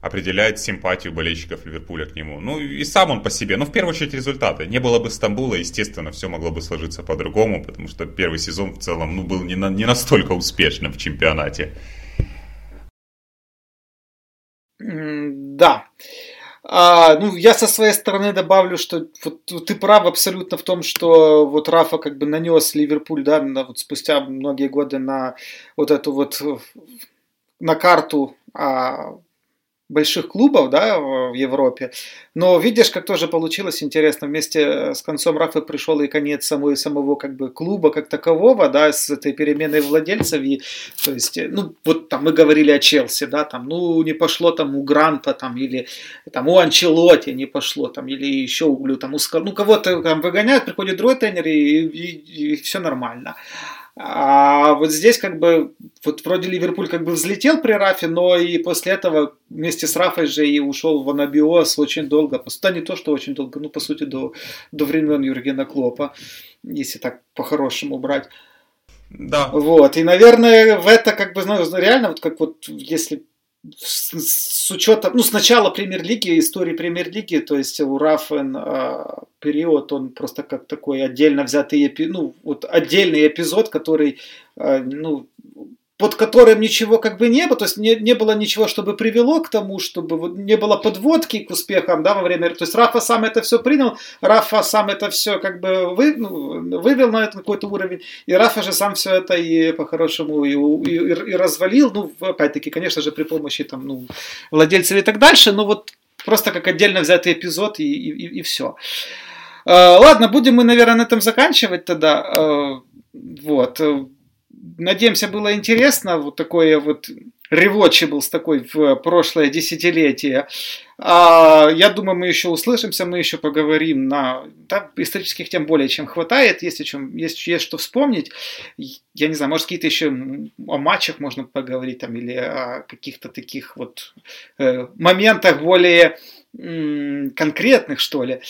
определяет симпатию болельщиков Ливерпуля к нему. Ну и сам он по себе, ну в первую очередь результаты. Не было бы Стамбула, естественно, все могло бы сложиться по-другому, потому что первый сезон в целом ну, был не, на, не настолько успешным в чемпионате. Да. А, ну, я со своей стороны добавлю, что вот, ты прав абсолютно в том, что вот Рафа как бы нанес Ливерпуль, да, на, вот спустя многие годы на вот эту вот на карту а, больших клубов да, в Европе. Но видишь, как тоже получилось интересно. Вместе с концом Рафа пришел и конец самой, самого как бы клуба как такового, да, с этой переменой владельцев. И, то есть, ну, вот там мы говорили о Челси, да, там, ну, не пошло там у Гранта, там, или там у Анчелоти не пошло, там, или еще у, там, у, ну, кого-то там выгоняют, приходит другой тренер, и, и, и все нормально. А вот здесь как бы, вот вроде Ливерпуль как бы взлетел при Рафе, но и после этого вместе с Рафой же и ушел в анабиоз очень долго. Да не то, что очень долго, ну по сути до, до времен Юргена Клопа, если так по-хорошему брать. Да. Вот, и, наверное, в это как бы, ну, реально, вот как вот, если с, с учетом, ну, сначала премьер-лиги, истории премьер-лиги, то есть у Рафен э, период, он просто как такой отдельно взятый, ну, вот отдельный эпизод, который, э, ну, под которым ничего как бы не было, то есть не, не было ничего, чтобы привело к тому, чтобы не было подводки к успехам, да, во время, то есть Рафа сам это все принял, Рафа сам это все как бы вы, ну, вывел на этот какой-то уровень, и Рафа же сам все это и по-хорошему и, и, и развалил, ну, опять-таки, конечно же, при помощи там, ну, владельцев и так дальше, но вот просто как отдельно взятый эпизод и, и, и все. А, ладно, будем мы, наверное, на этом заканчивать тогда. А, вот надеемся, было интересно. Вот такое вот был с такой в прошлое десятилетие. А, я думаю, мы еще услышимся, мы еще поговорим на... Да, исторических тем более чем хватает, есть, о чем, есть, есть что вспомнить. Я не знаю, может, какие-то еще о матчах можно поговорить там, или о каких-то таких вот э, моментах более э, конкретных, что ли.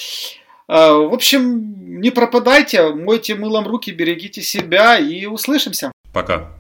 Э, в общем, не пропадайте, мойте мылом руки, берегите себя и услышимся. Пока.